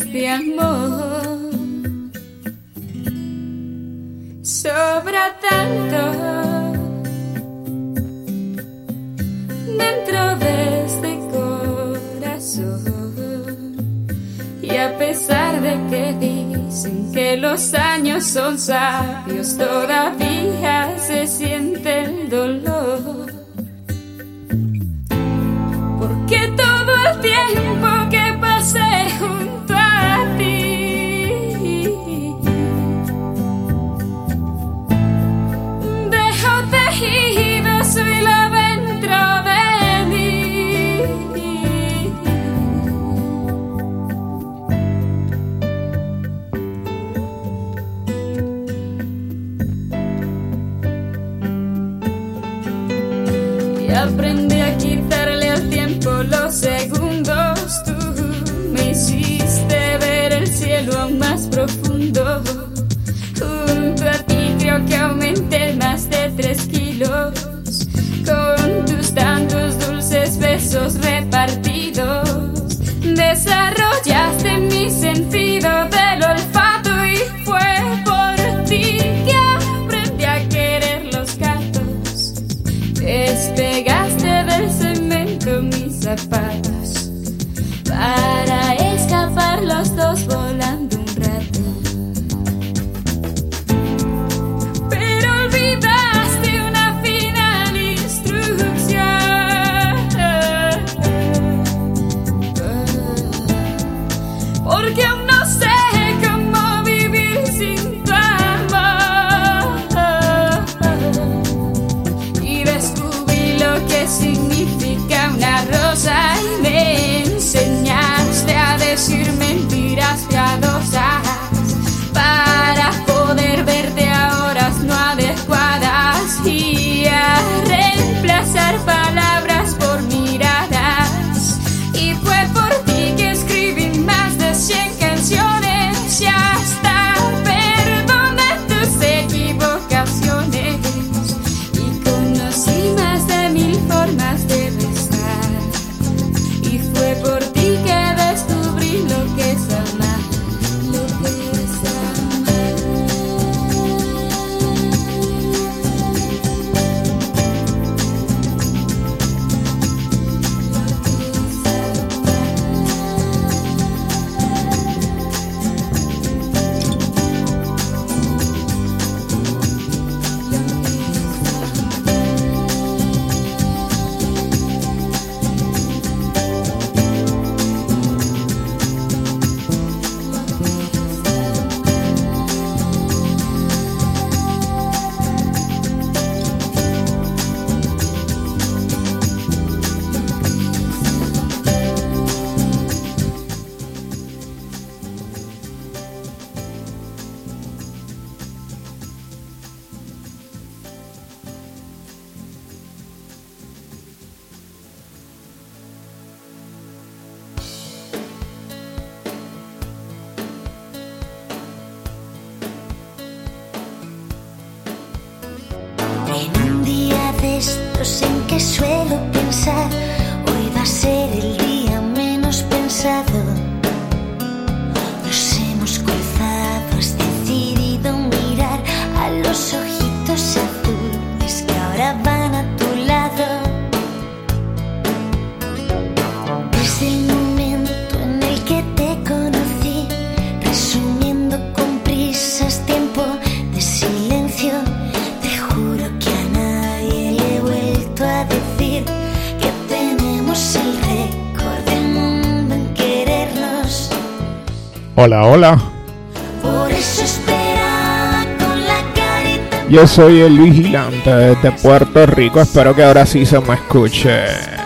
este amor. Hola, hola. Por eso Yo soy el vigilante de Puerto Rico, espero que ahora sí se me escuche.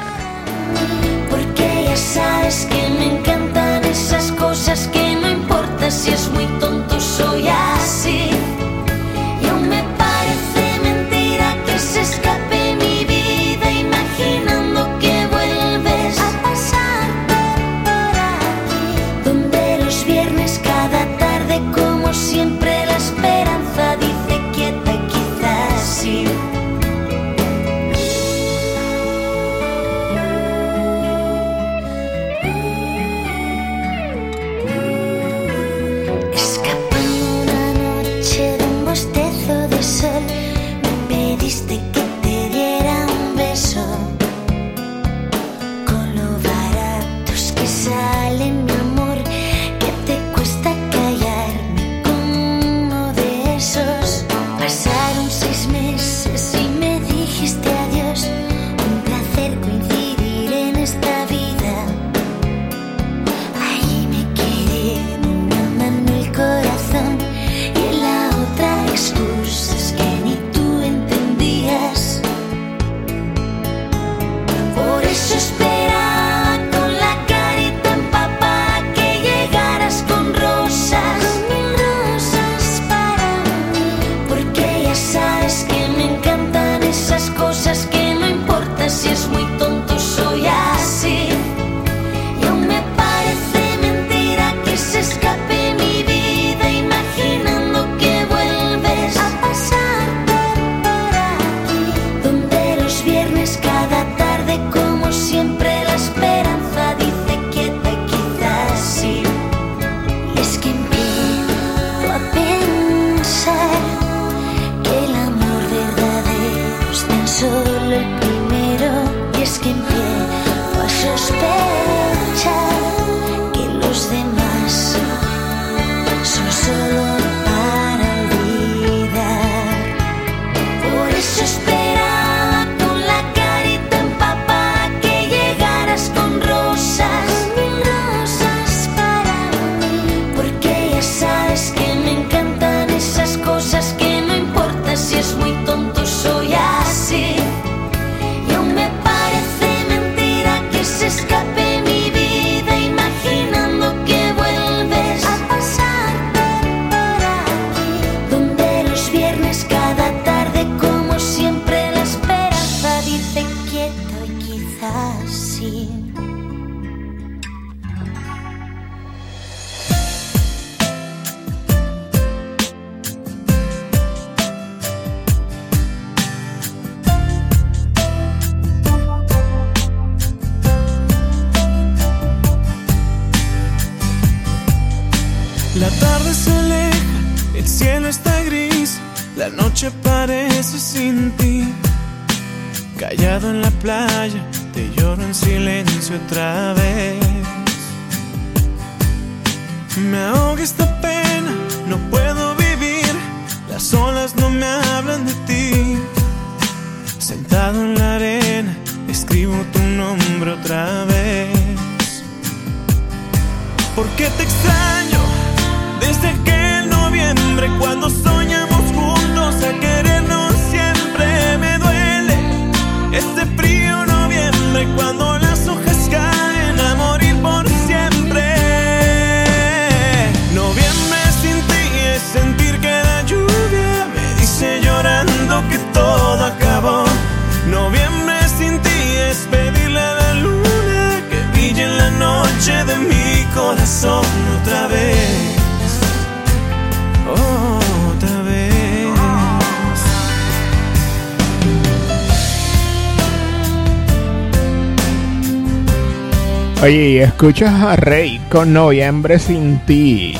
Escuchas a Rey con Noviembre sin ti.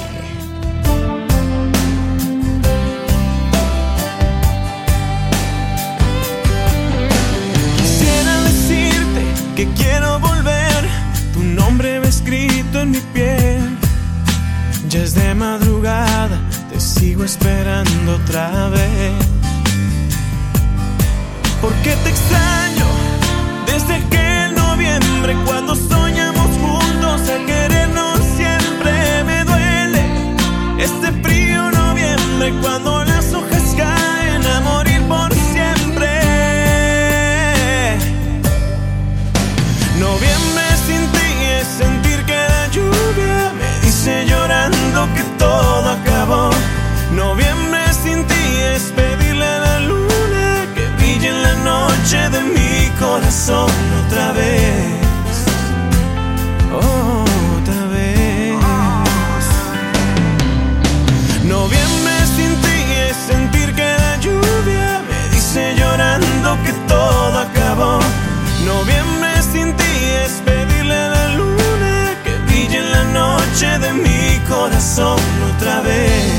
Quisiera decirte que quiero volver. Tu nombre va escrito en mi piel. Ya es de madrugada, te sigo esperando otra vez. ¿Por qué te extraño desde aquel noviembre cuando cuando las hojas caen a morir por siempre. Noviembre sin ti es sentir que la lluvia me dice llorando que todo acabó. Noviembre sin ti es pedirle a la luna que brille en la noche de mi corazón otra vez. Corazón otra vez.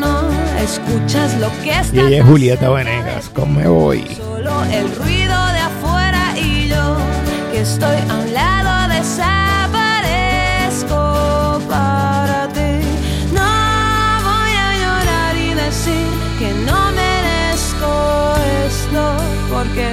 No escuchas lo que está Y ella es Julieta Venegas con Me Voy. Solo el ruido de afuera y yo que estoy a un lado desaparezco para ti. No voy a llorar y decir que no merezco esto porque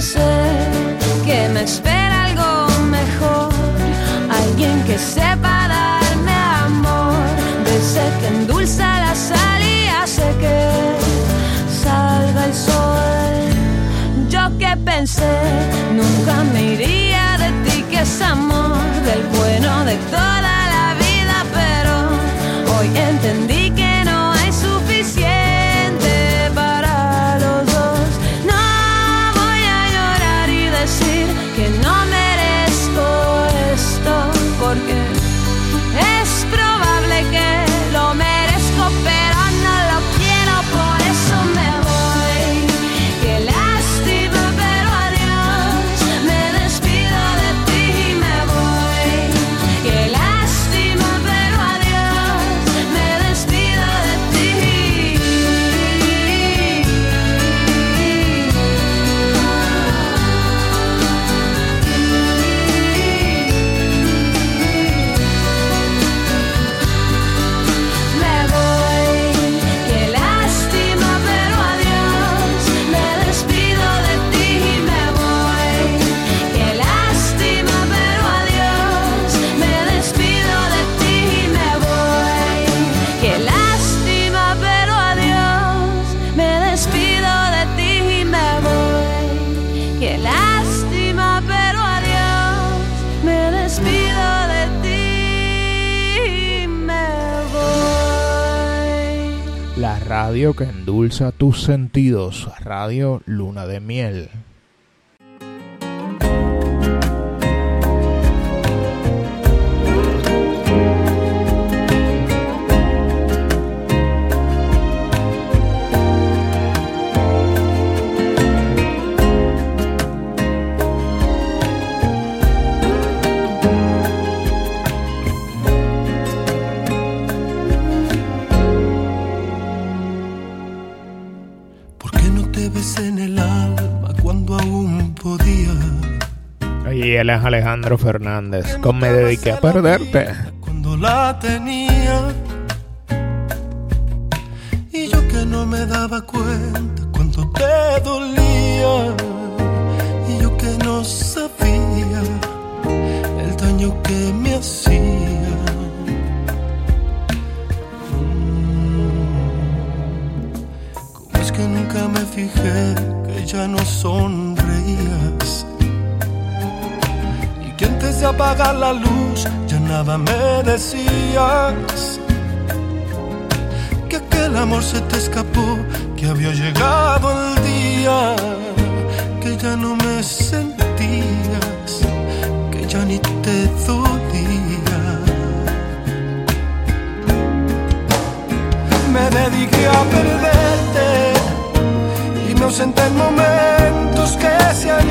Sé que me espera algo mejor. Alguien que sepa darme amor. De ese que endulza la sal y que salga el sol. Yo que pensé, nunca me iría radio que endulza tus sentidos, Radio Luna de Miel. Él es Alejandro Fernández. Con Me dediqué a perderte. Cuando la tenía. Y yo que no me daba cuenta cuando te dolía. Y yo que no sabía el daño que me hacía. Mm. Es que nunca me fijé que ya no sonreías apagar la luz ya nada me decías. Que aquel amor se te escapó, que había llegado el día, que ya no me sentías, que ya ni te dolía. Me dediqué a perderte y me ausenté en momentos que se han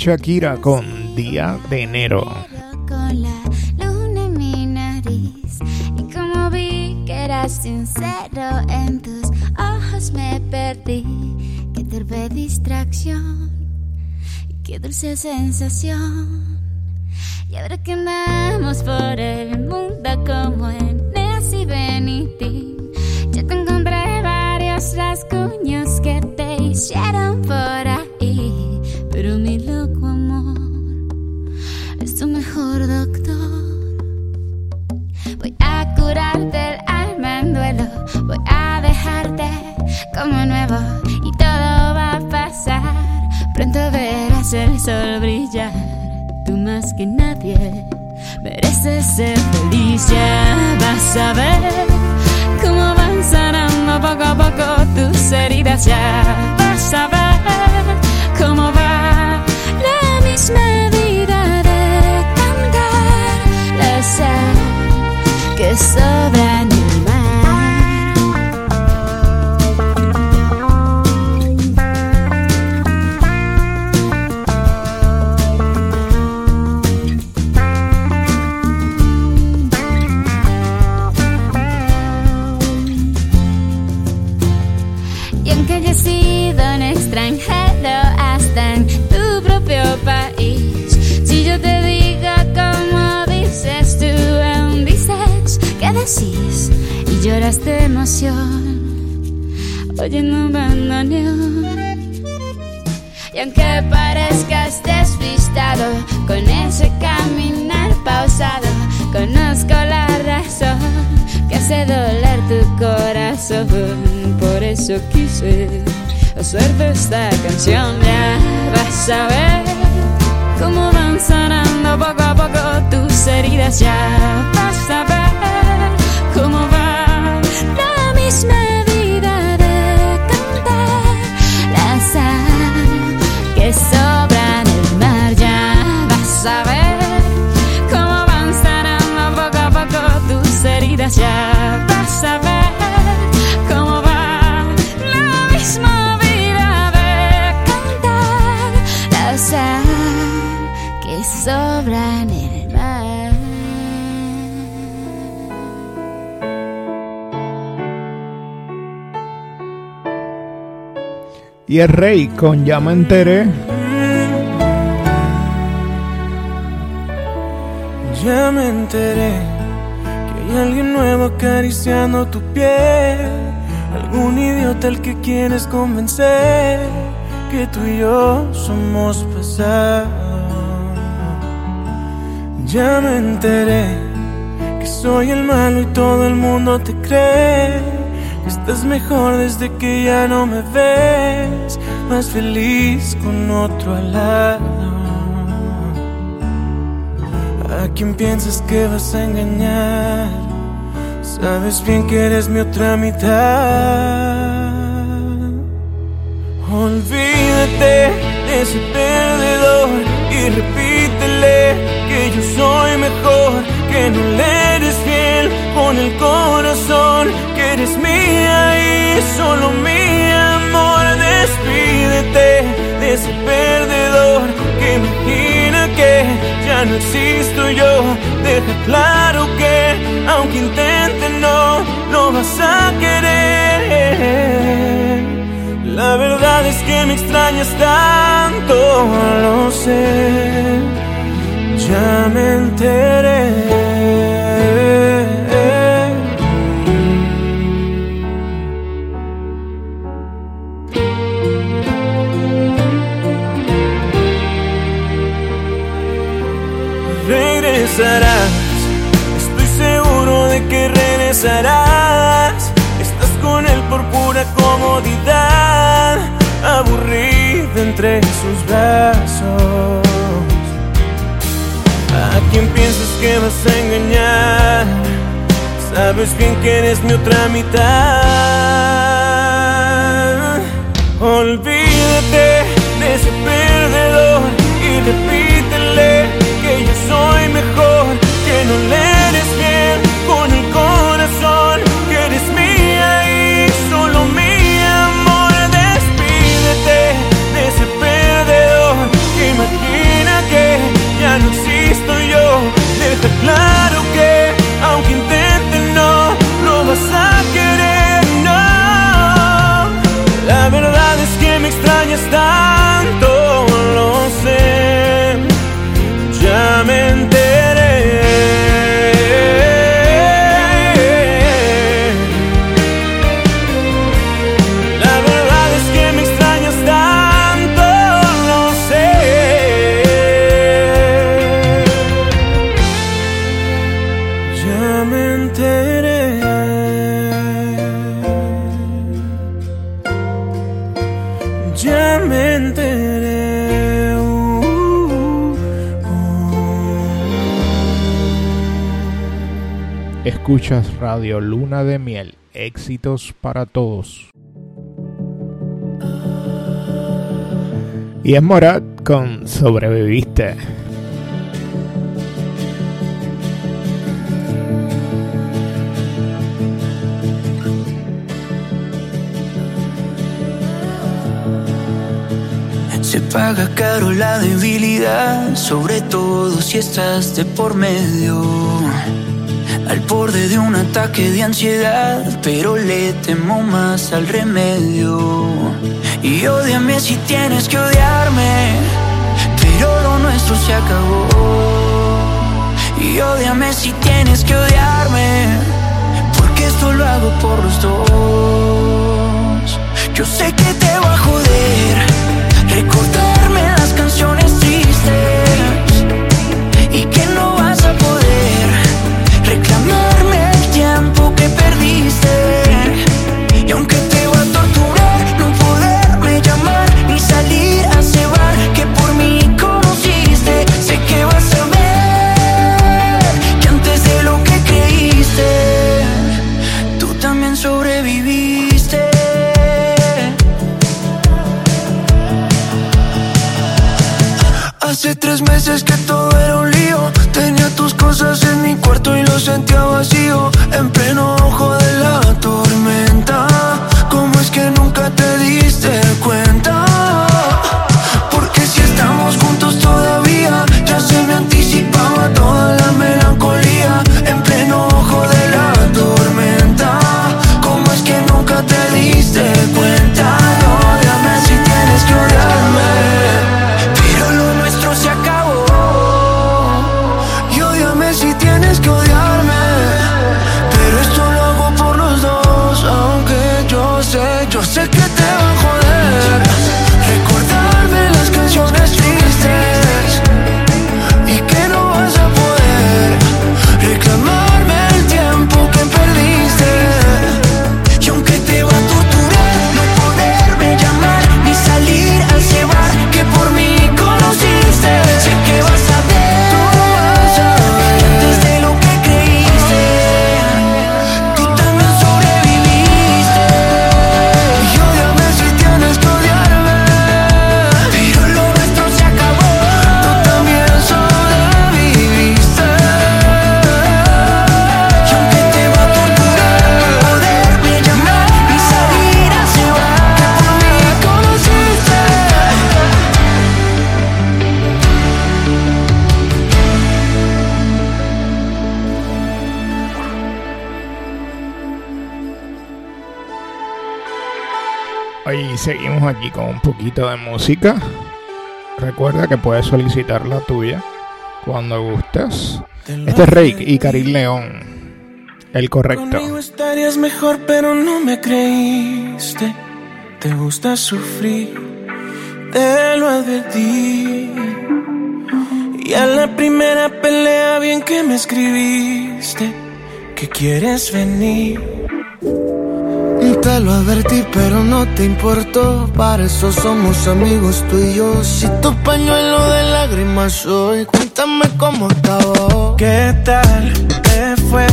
Shakira con Día de Enero. Con la luna en mi nariz y como vi que eras sincero en tus ojos me perdí. Qué torpe distracción qué dulce sensación. Y ahora que andamos por el sal que sobra oyendo bandoneón. Y aunque parezcas despistado con ese caminar pausado, conozco la razón que hace doler tu corazón. Por eso quise hacerte esta canción. Ya vas a ver cómo van sanando poco a poco tus heridas. Ya vas a ver Ya vas a ver cómo va la misma vida de cantar la sal que sobra en el mar. Y el rey con Ya me enteré. Acariciando tu piel. Algún idiota al que quieres convencer que tú y yo somos pasado. Ya me enteré que soy el malo y todo el mundo te cree. Estás mejor desde que ya no me ves. Más feliz con otro al lado. ¿A quién piensas que vas a engañar? Sabes bien que eres mi otra mitad. Olvídate de ese perdedor y repítele que yo soy mejor, que no le eres fiel con el corazón, que eres mía y solo mi amor. Despídete de ese perdedor que imagina ya no existo yo. Deja claro que aunque intente no, no vas a querer. La verdad es que me extrañas tanto, lo sé. Ya me enteré. Regresarás, estoy seguro de que regresarás. Estás con él por pura comodidad, aburrida entre sus brazos. ¿A quién piensas que vas a engañar? Sabes bien que eres mi otra mitad. Olvídate de ese perdedor no le fiel con el corazón, que eres mía y solo mi amor. Despídete de ese perdedor imagina que ya no existo yo. Deja claro que aunque intente no, no vas a querer, no. La verdad es que me extrañas tanto, Escuchas Radio Luna de Miel. Éxitos para todos. Y es Morat con Sobreviviste. Se paga caro la debilidad, sobre todo si estás de por medio. Al borde de un ataque de ansiedad, pero le temo más al remedio. Y odiame si tienes que odiarme, pero lo nuestro se acabó. Y odiame si tienes que odiarme, porque esto lo hago por los dos. Yo sé que te va a joder recordarme las canciones tristes y que no tres meses que todo era un lío. Tenía tus cosas en mi cuarto y lo sentía vacío. Aquí con un poquito de música. Recuerda que puedes solicitar la tuya cuando gustes. Este es Rake y Karim León. El correcto. Conmigo estarías mejor, pero no me creíste. Te gusta sufrir, te lo advertí. Y a la primera pelea, bien que me escribiste, que quieres venir. Te lo advertí, pero no te importó. Para eso somos amigos tú y yo. Si tu pañuelo de lágrimas soy, cuéntame cómo acabó. ¿Qué tal te fue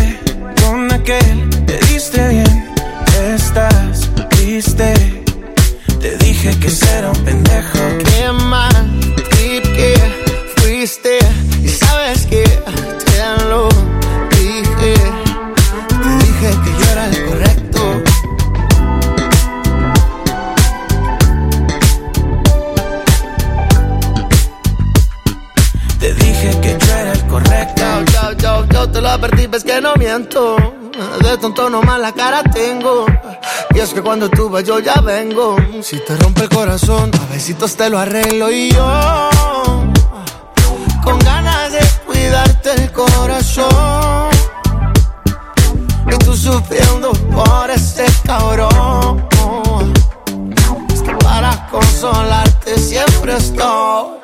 con aquel? Te diste bien, estás triste. Te dije que será un pendejo. De tonto nomás la cara tengo. Y es que cuando tú vas yo ya vengo. Si te rompe el corazón, a besitos te lo arreglo y yo. Con ganas de cuidarte el corazón. Y tú sufriendo por ese cabrón. Es que para consolarte siempre estoy.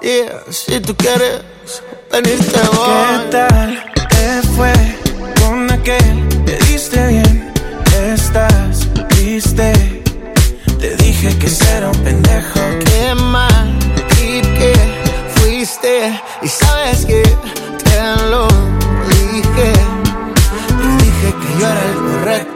Yeah, si tú quieres venirte voy. ¿Qué tal fue con aquel? Te diste bien, estás triste. Te dije que será un pendejo. Qué mal trip que fuiste y sabes que te lo dije. Te dije que yo era el correcto.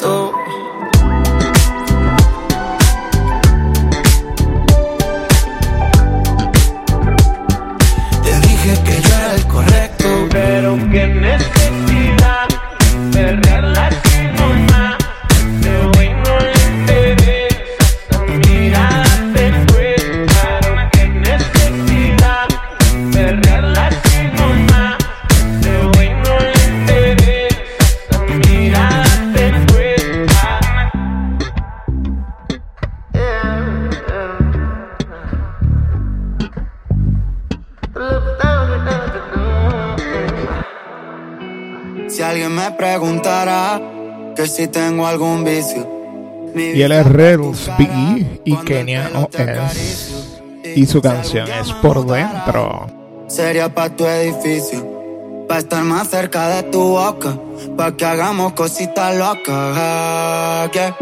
Algún vicio. Y el herrero Biggie y Kenia OS. Y su canción es Por Dentro. Sería pa' tu edificio. Pa' estar más cerca de tu boca. Pa' que hagamos cositas locas. Yeah.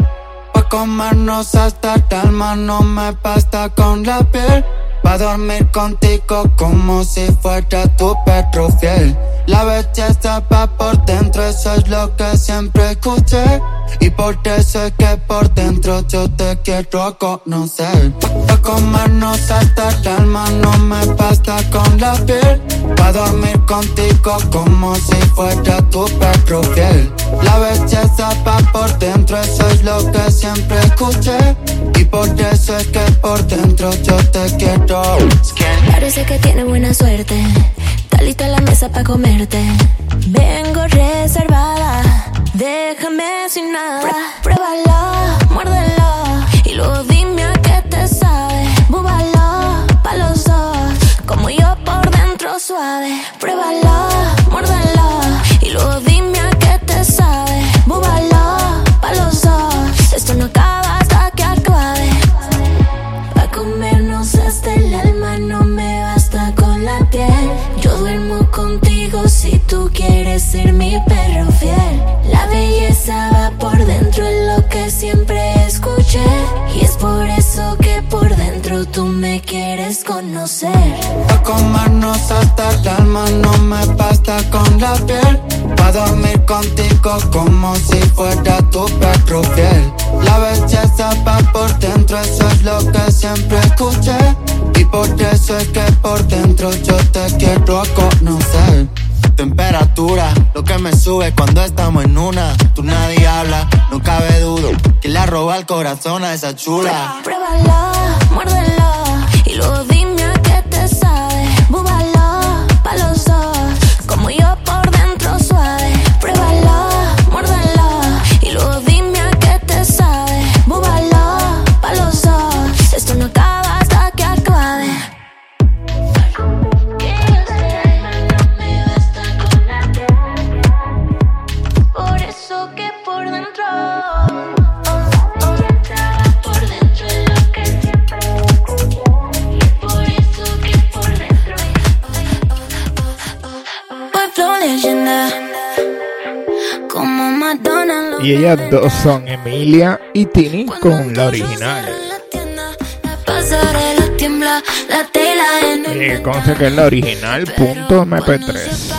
Pa' comernos hasta el alma no me basta con la piel. Pa' dormir contigo como si fuera tu perro fiel. La belleza va por dentro, eso es lo que siempre escuché. Y por eso es que por dentro yo te quiero conocer. Pa' comernos hasta el alma, no me basta con la piel. Pa' dormir contigo como si fuera tu perro fiel. La belleza va por dentro, eso es lo que siempre escuché. Y por eso es que por dentro yo te quiero. Parece que tiene buena suerte. Está lista la mesa para comerte. Vengo reservada. Déjame sin nada. Pruébalo, muérdelo. Y luego suave. Pruébalo, muérdelo. Y luego dime a qué te sabe. Búbalo, pa' los dos. Esto no acaba hasta que acabe. Pa' comernos hasta el alma no me basta con la piel. Yo duermo contigo si tú quieres ser mi perro por dentro tú me quieres conocer. Pa' comernos hasta el alma no me basta con la piel. Pa' dormir contigo como si fuera tu perro fiel. La belleza va por dentro, eso es lo que siempre escuché. Y por eso es que por dentro yo te quiero conocer. Temperatura, lo que me sube cuando estamos en una. Tú nadie habla, no cabe duda. Que le roba el corazón a esa chula. Pruébalo, muérdelo. Y luego Y ellas dos son Emilia y Tini con la original. Y eh, consta que es la original.mp3.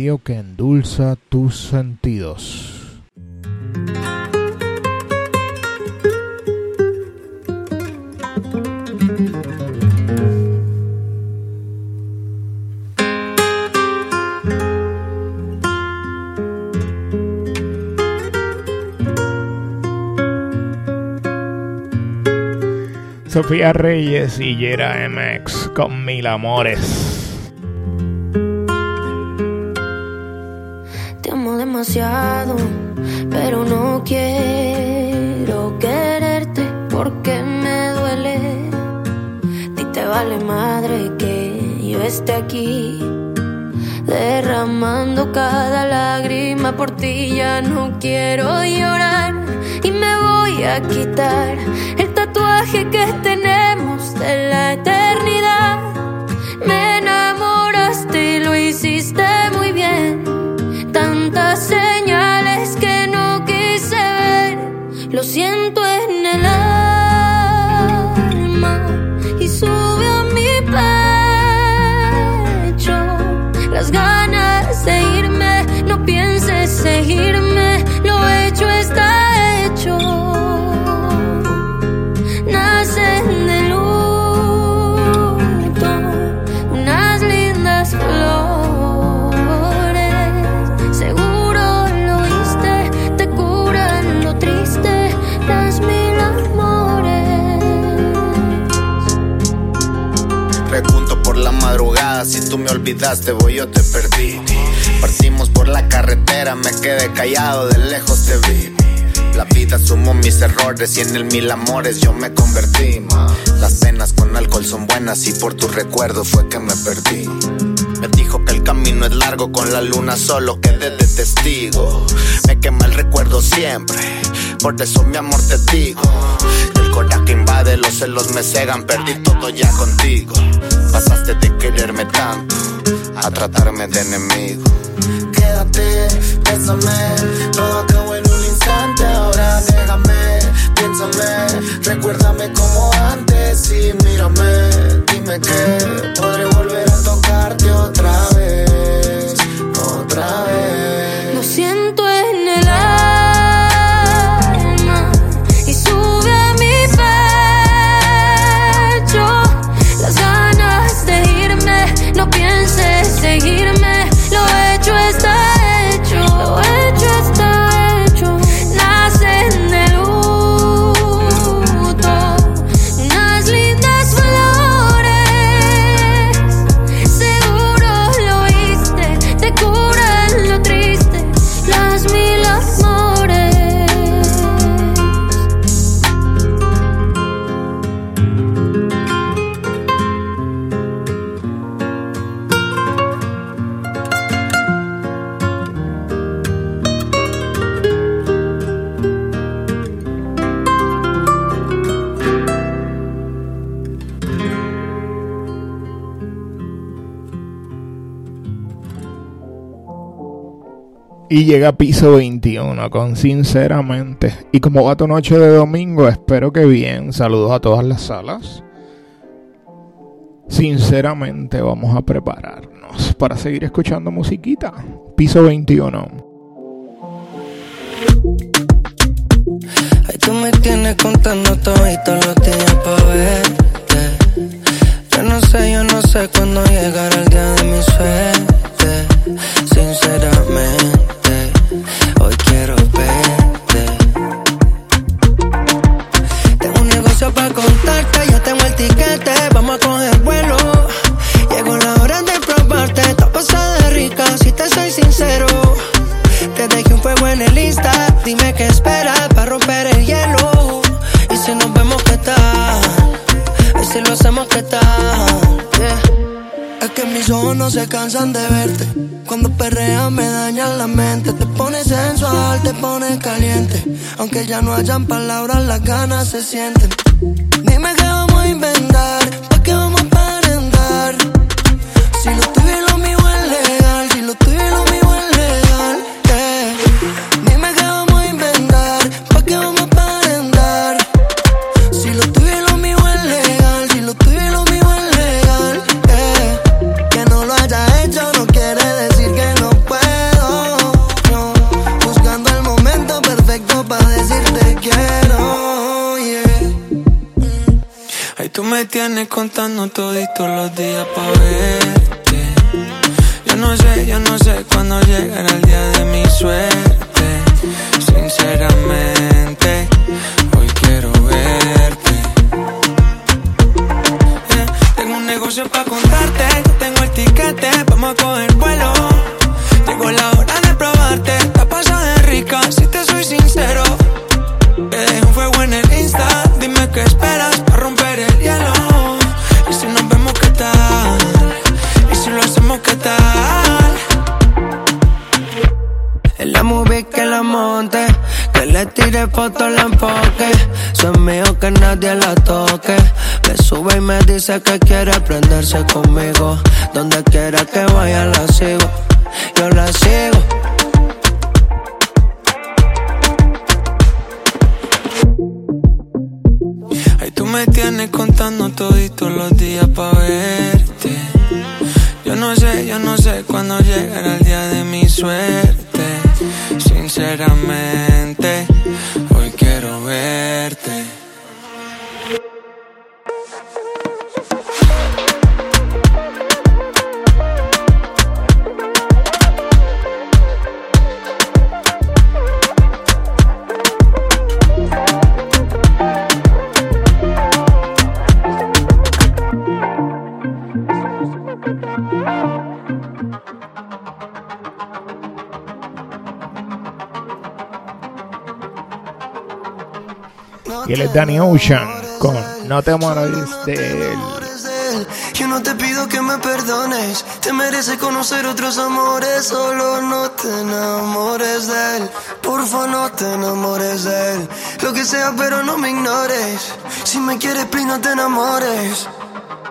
radio que endulza tus sentidos. Sofía Reyes y Yera MX con Mil Amores. Pero no quiero quererte porque me duele. ti te vale madre que yo esté aquí. Derramando cada lágrima por ti, ya no quiero llorar y me voy a quitar el tatuaje que tenemos olvidaste, voy yo te perdí. Partimos por la carretera, me quedé callado, de lejos te vi. La vida sumó mis errores y en el mil amores yo me convertí. Las penas con alcohol son buenas y por tu recuerdo fue que me perdí. Me dijo que el camino es largo con la luna solo quedé de testigo. Me quema el recuerdo siempre, por eso mi amor te digo. El coraje invade, los celos me cegan, perdí todo ya contigo. Pasaste de quererme tanto a tratarme de enemigo. Quédate, bésame, todo acabó en un instante. Ahora déjame, piénsame, recuérdame como antes y mírame. Dime que podré Y llega piso 21 con sinceramente. Y como va tu noche de domingo, espero que bien. Saludos a todas las salas. Sinceramente vamos a prepararnos para seguir escuchando musiquita. Piso 21. Ay, tú me tienes contando todo se cansan de verte. Cuando perreas me dañan la mente. Te pones sensual, te pones caliente. Aunque ya no hayan palabras, las ganas se sienten. todito los días para conmigo. Donde Danny Ocean con No te mueras de él. Yo no te pido que me perdones, te mereces conocer otros amores, solo no te enamores de él, porfa no te enamores de él, lo que sea pero no me ignores, si me quieres please no te enamores.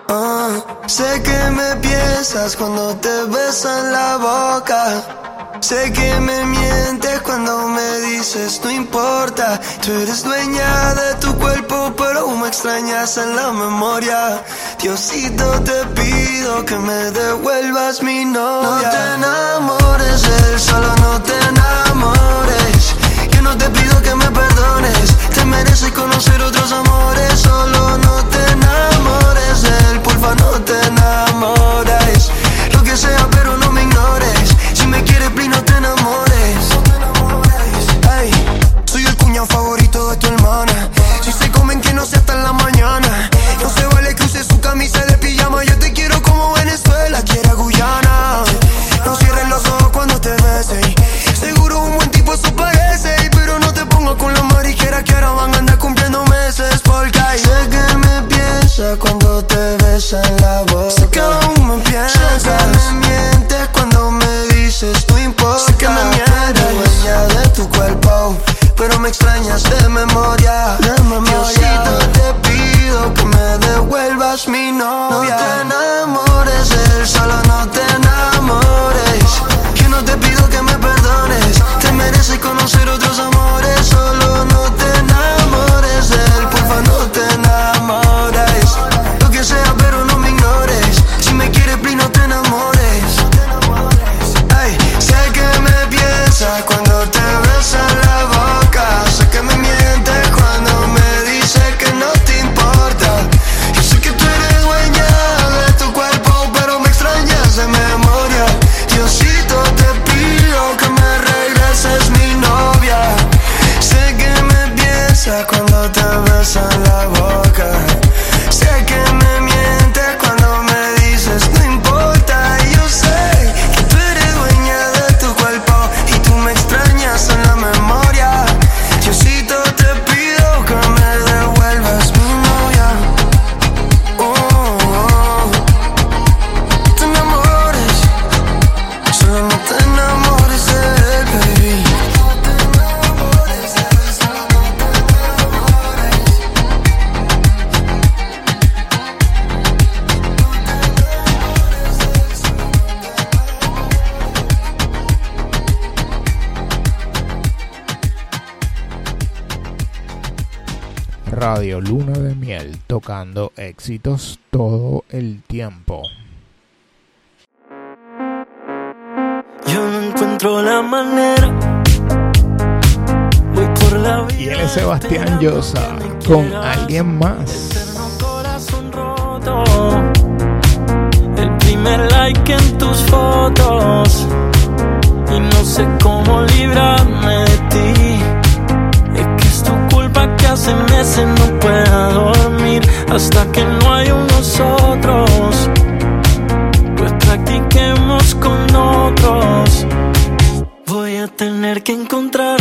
Ah, sé que me piensas cuando te besan la boca. Sé que me mientes cuando me dices no importa. Tú eres dueña de tu cuerpo, pero aún me extrañas en la memoria. Diosito, te pido que me devuelvas mi novia. No te enamores de él, solo no te enamores. Yo no te pido que me perdones. Te mereces conocer otros amores, solo no te enamores de él, porfa, no te enamores. Lo que sea tocando éxitos todo el tiempo. Yo no encuentro la manera. Voy por la vida y él es Sebastián Llosa con alguien más. Corazón roto. El primer like en tus fotos. Y no sé cómo librarme de ti que hace meses no pueda dormir. Hasta que no hay unos otros. Pues practiquemos con otros. Voy a tener que encontrar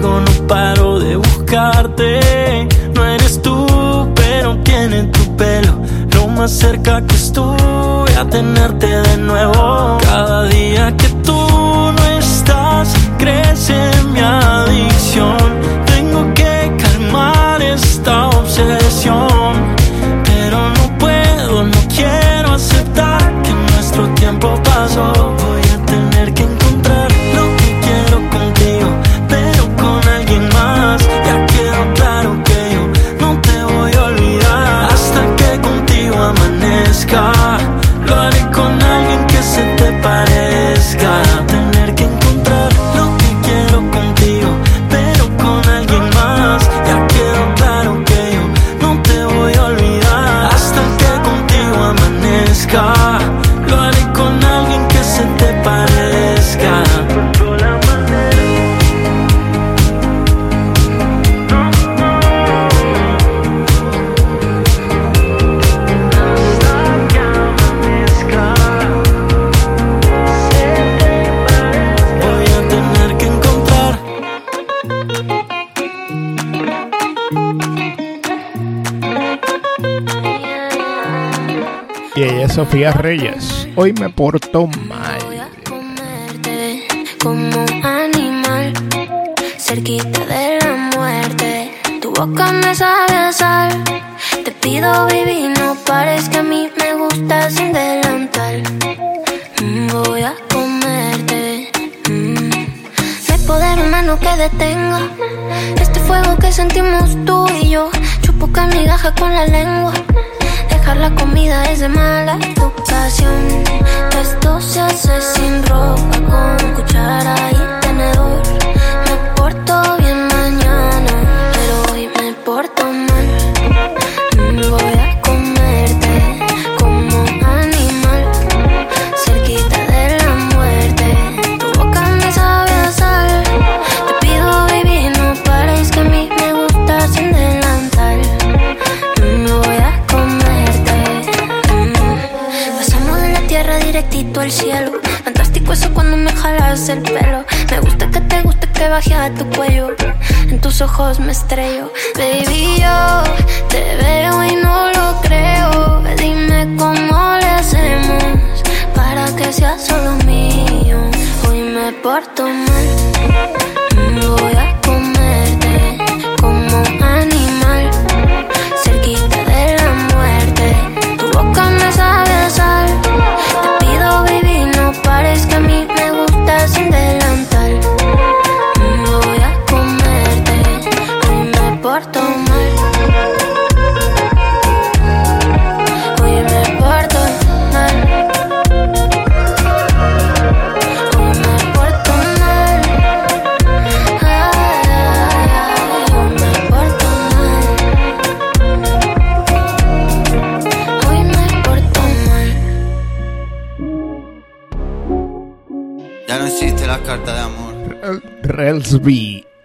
no paro de buscarte. No eres tú, pero tiene tu pelo lo más cerca que estuve a tenerte de nuevo. Cada día que Sofía Reyes. Hoy me porto mal.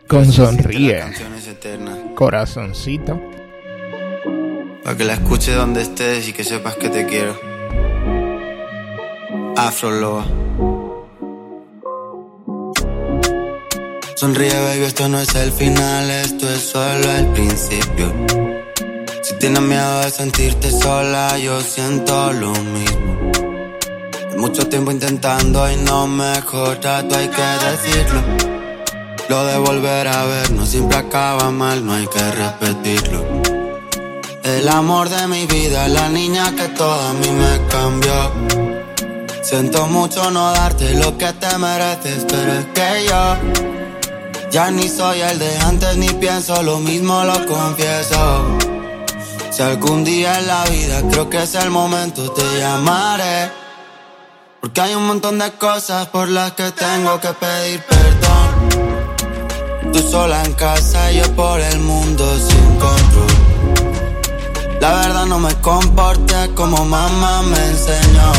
Con sonríe. Corazoncito. Para que la escuches donde estés y que sepas que te quiero. Afro Loa. Sonríe, baby, esto no es el final, esto es solo el principio. Si tienes miedo de sentirte sola, yo siento lo mismo. Mucho tiempo intentando y no mejora, tú hay que decirlo. De volver a ver no siempre acaba mal, no hay que repetirlo. El amor de mi vida, la niña que todo a mí me cambió. Siento mucho no darte lo que te mereces, pero es que yo Ya ni soy el de antes ni pienso lo mismo, lo confieso. Si algún día en la vida creo que es el momento, te llamaré. Porque hay un montón de cosas por las que tengo que pedir perdón. Tú sola en casa y yo por el mundo sin control. La verdad no me comporté como mamá me enseñó.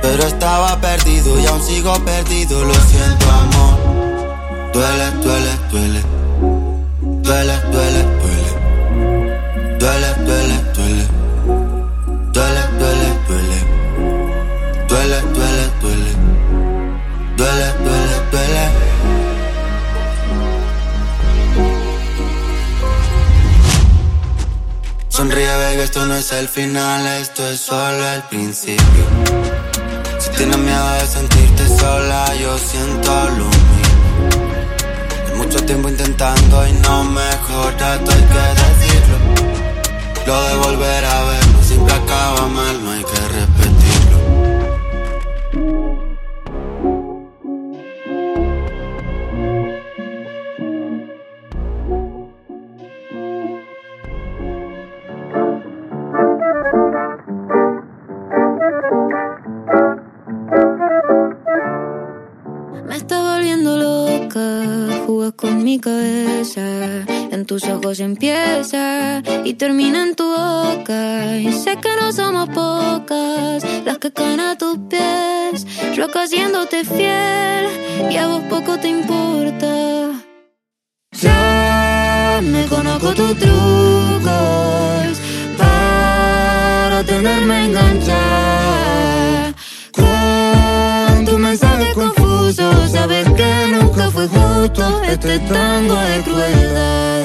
Pero estaba perdido y aún sigo perdido, lo siento amor. Duele, duele, duele. Duele, duele, duele. Duele, duele, duele. Sonríe, baby, esto no es el final, esto es solo el principio. Si tienes miedo de sentirte sola, yo siento lo mismo. Mucho tiempo intentando y no mejora, hay que decirlo. Lo de volver a verlo siempre acaba mal, no hay que repetirlo. Termina en tu boca. Y sé que no somos pocas las que caen a tus pies. Loca haciéndote fiel y a vos poco te importa. Ya me conozco tus trucos para tenerme enganchada. Con tu mensaje confuso, sabes que nunca fue justo este tango de crueldad.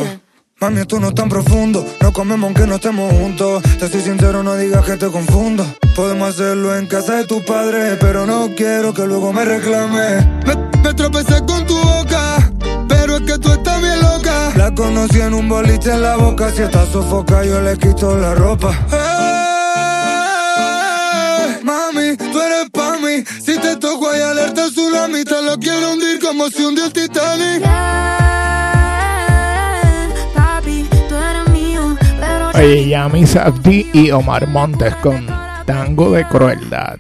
Mami, esto no es tan profundo. No comemos aunque no estemos juntos. Te soy sincero, no digas que te confundo. Podemos hacerlo en casa de tus padres, pero no quiero que luego me reclame. Me, tropecé con tu boca, pero es que tú estás bien loca. La conocí en un boliche en la boca. Si está sofoca, yo le quito la ropa. Eh, mami, tú eres pa' mí. Si te toco hay alerta tsunami, te lo quiero hundir como si hundió el Titanic. Pero Oye, Yami Sabdi y Omar Montes con Tango de Crueldad.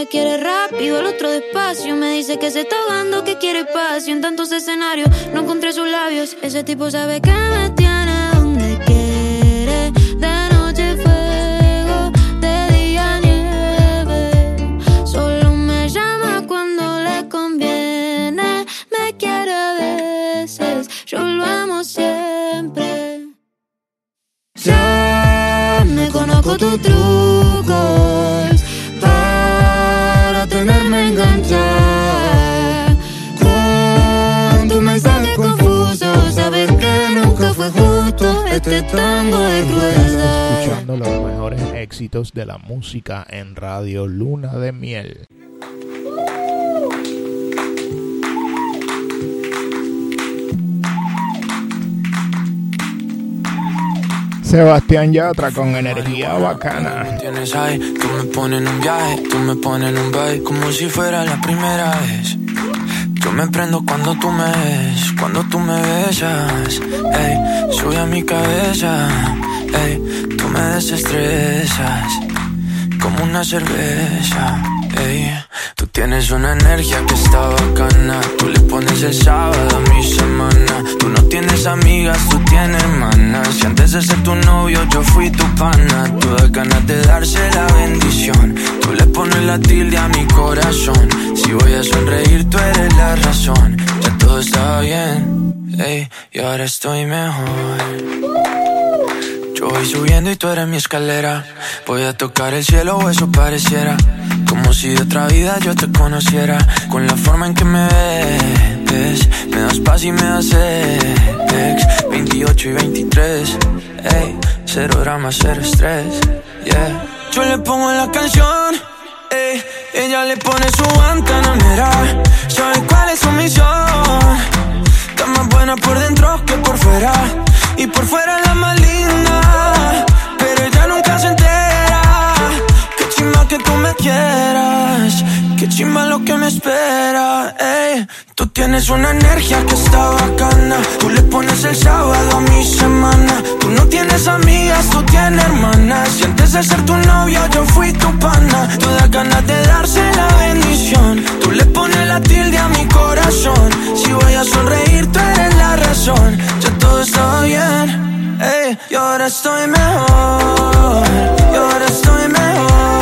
Uno quiere rápido, el otro despacio. Me dice que se está ahogando, que quiere espacio. En tantos escenarios, no encontré sus labios. Ese tipo sabe que me tiene éxitos de la música en Radio Luna de Miel. Sebastián Yatra con energía bacana. tienes ahí, tú me pones en un viaje, tú me pones en un baile como si fuera la primera vez. Yo me prendo cuando tú me ves, cuando tú me besas, ey, sube a mi cabeza, ey, me desestresas, como una cerveza, ey. Tú tienes una energía que está bacana, tú le pones el sábado a mi semana. Tú no tienes amigas, tú tienes manas. Si antes de ser tu novio yo fui tu pana, tú das ganas de darse la bendición. Tú le pones la tilde a mi corazón. Si voy a sonreír, tú eres la razón. Ya todo está bien, ey, y ahora estoy mejor. Voy subiendo y tú eres mi escalera. Voy a tocar el cielo o eso pareciera. Como si de otra vida yo te conociera. Con la forma en que me ves, me das paz y me das sex. 28 y 23, ey, cero drama, cero estrés, yeah. Yo le pongo la canción, ey, Ella le pone su antenamera. Sabe cuál es su misión. Está más buena por dentro que por fuera. Y por fuera la más linda. Pero ella nunca se entera. Qué chimba que tú me quieras. Qué chimba lo que me espera. Ey. Tú tienes una energía que está bacana. Tú le pones el sábado a mi semana. Tú no tienes amigas, tú tienes hermanas. Y antes de ser tu novio, yo fui tu pana. Todas ganas de darse la bendición. Tú le pones la tilde a mi corazón. Si voy a sonreír, tú eres la razón. Todo está bien. Ey, y ahora estoy mejor. Y ahora estoy mejor.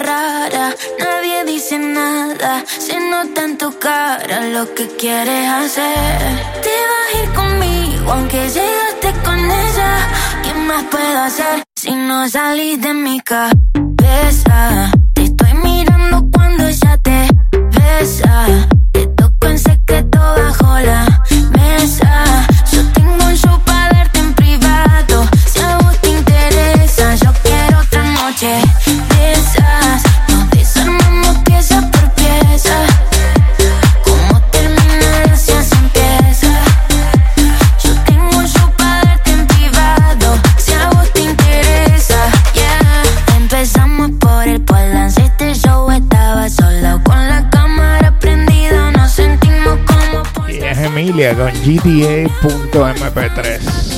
Nadie dice nada. Se nota en tu cara lo que quieres hacer. Te vas a ir conmigo, aunque llegaste con ella. ¿Qué más puedo hacer si no salís de mi cabeza? Te estoy mirando cuando ella te besa. Te toco en secreto bajo la mesa. Emilia con GTA.mp3.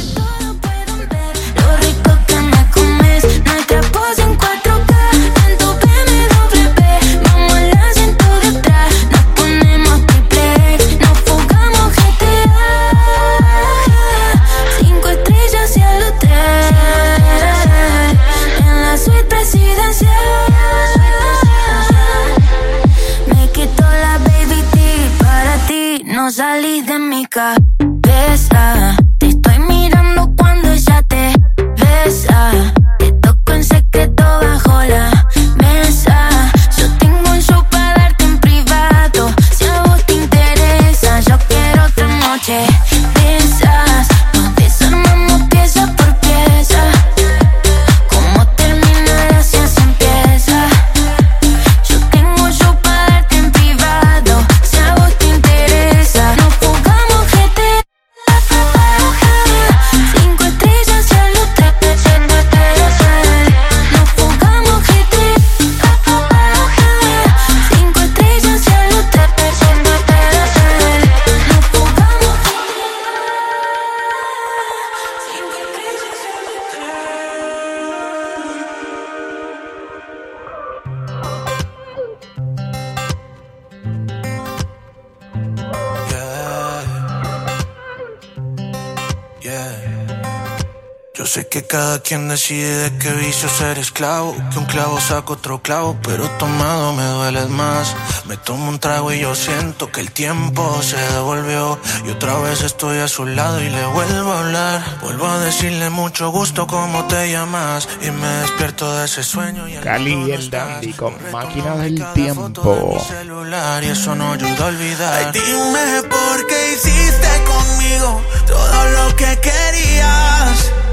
cada quien decide de qué vicio ser esclavo. Que un clavo saca otro clavo, pero tomado me duele más. Me tomo un trago y yo siento que el tiempo se devolvió. Y otra vez estoy a su lado y le vuelvo a hablar. Vuelvo a decirle mucho gusto cómo te llamas. Y me despierto de ese sueño. Y Cali y el Dandy con Máquina del Tiempo. celular y eso no ayuda a olvidar. Ay, dime por qué hiciste conmigo todo lo que querías.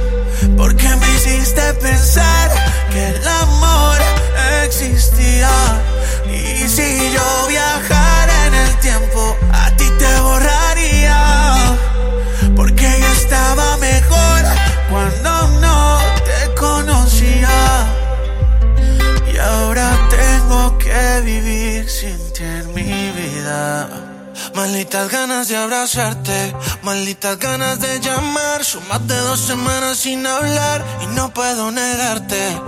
Porque me hiciste pensar que el amor existía. Y si yo viajara en el tiempo, a ti te borraría. Porque yo estaba mejor cuando no te conocía. Y ahora tengo que vivir sin ti en mi vida. Malditas ganas de abrazarte, malditas ganas de llamar. Son más de dos semanas sin hablar y no puedo negarte.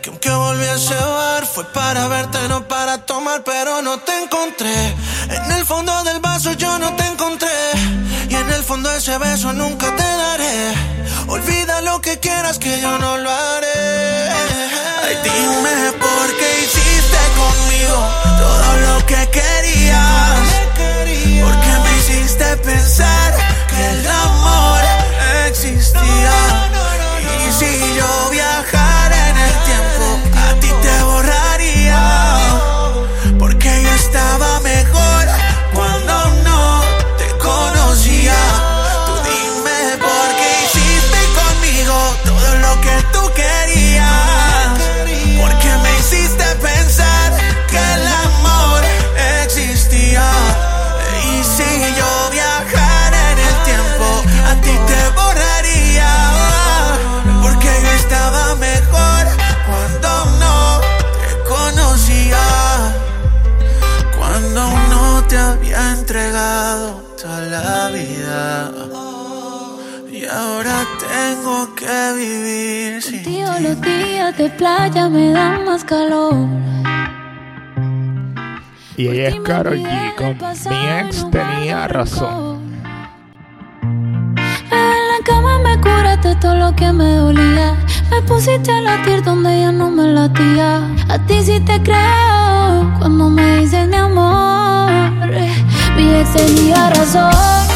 Que aunque volví a ese bar fue para verte, no para tomar, pero no te encontré. En el fondo del vaso yo no te encontré. Y en el fondo ese beso nunca te daré. Olvida lo que quieras que yo no lo haré. Ay, dime todo lo que querías. Porque me hiciste pensar que el amor existía. Y si yo viajara Y ahora tengo que vivir sin Tío, los días de playa me dan más calor. Y ella es Karol G. Con mi ex tenía razón. En la cama me curaste todo lo que me dolía. Me pusiste a latir donde ya no me latía. A ti sí te creo cuando me dices mi amor. Mi ex tenía razón.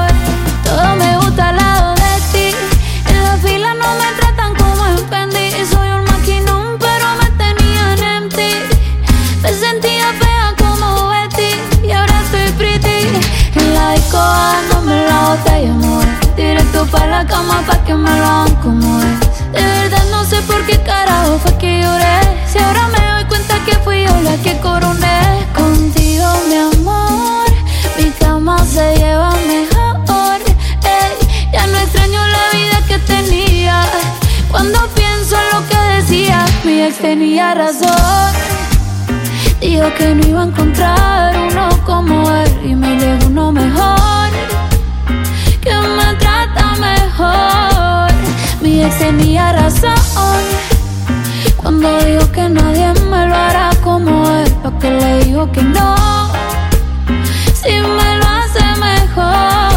Directo pa' la cama pa' que me lo hagan como es. De verdad no sé por qué carajo fue que lloré. Si ahora me doy cuenta que fui yo la que coroné. Contigo, mi amor, mi cama se lleva mejor. Ey, ya no extraño la vida que tenía. Cuando pienso en lo que decía, mi ex tenía razón. Dijo que no iba a encontrar uno como él y me llegó uno mejor, que me trata mejor. Mi ex tenía razón cuando dijo que nadie me lo hará como él, pa' que le digo que no, si me lo hace mejor.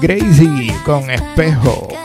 Gracie con espejo.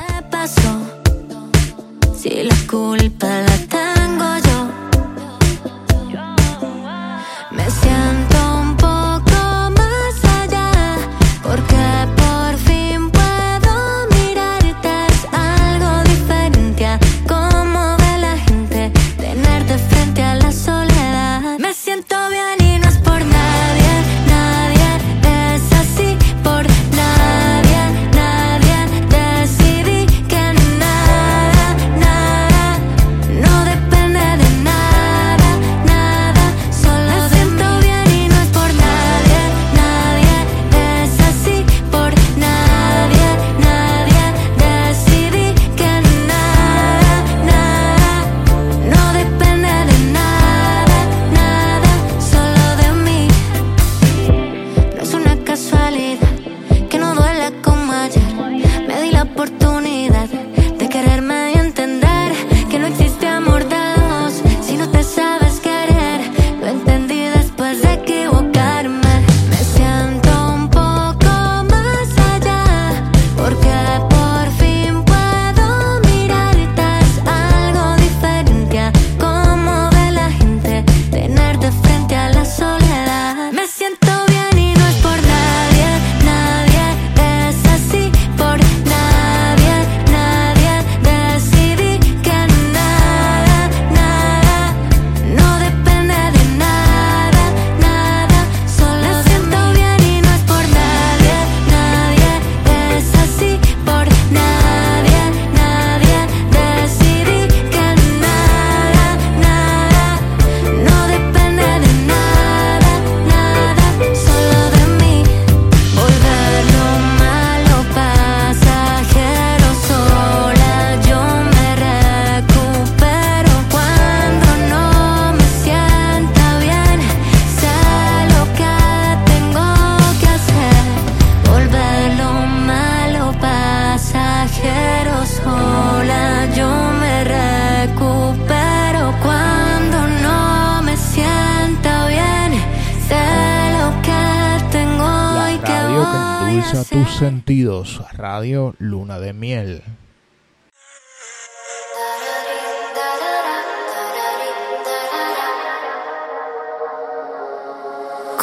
Radio Luna de Miel.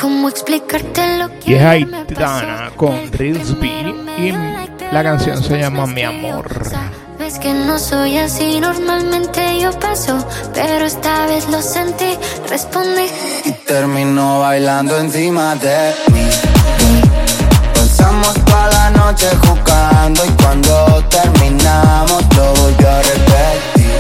¿Cómo explicarte lo que Y es? Aitana con Rilsby y la canción se llama Mi Amor. Ves que no soy así, normalmente yo paso, pero esta vez lo sentí, respondí. Y terminó bailando encima de noche jugando y cuando terminamos lo volvió a repetir.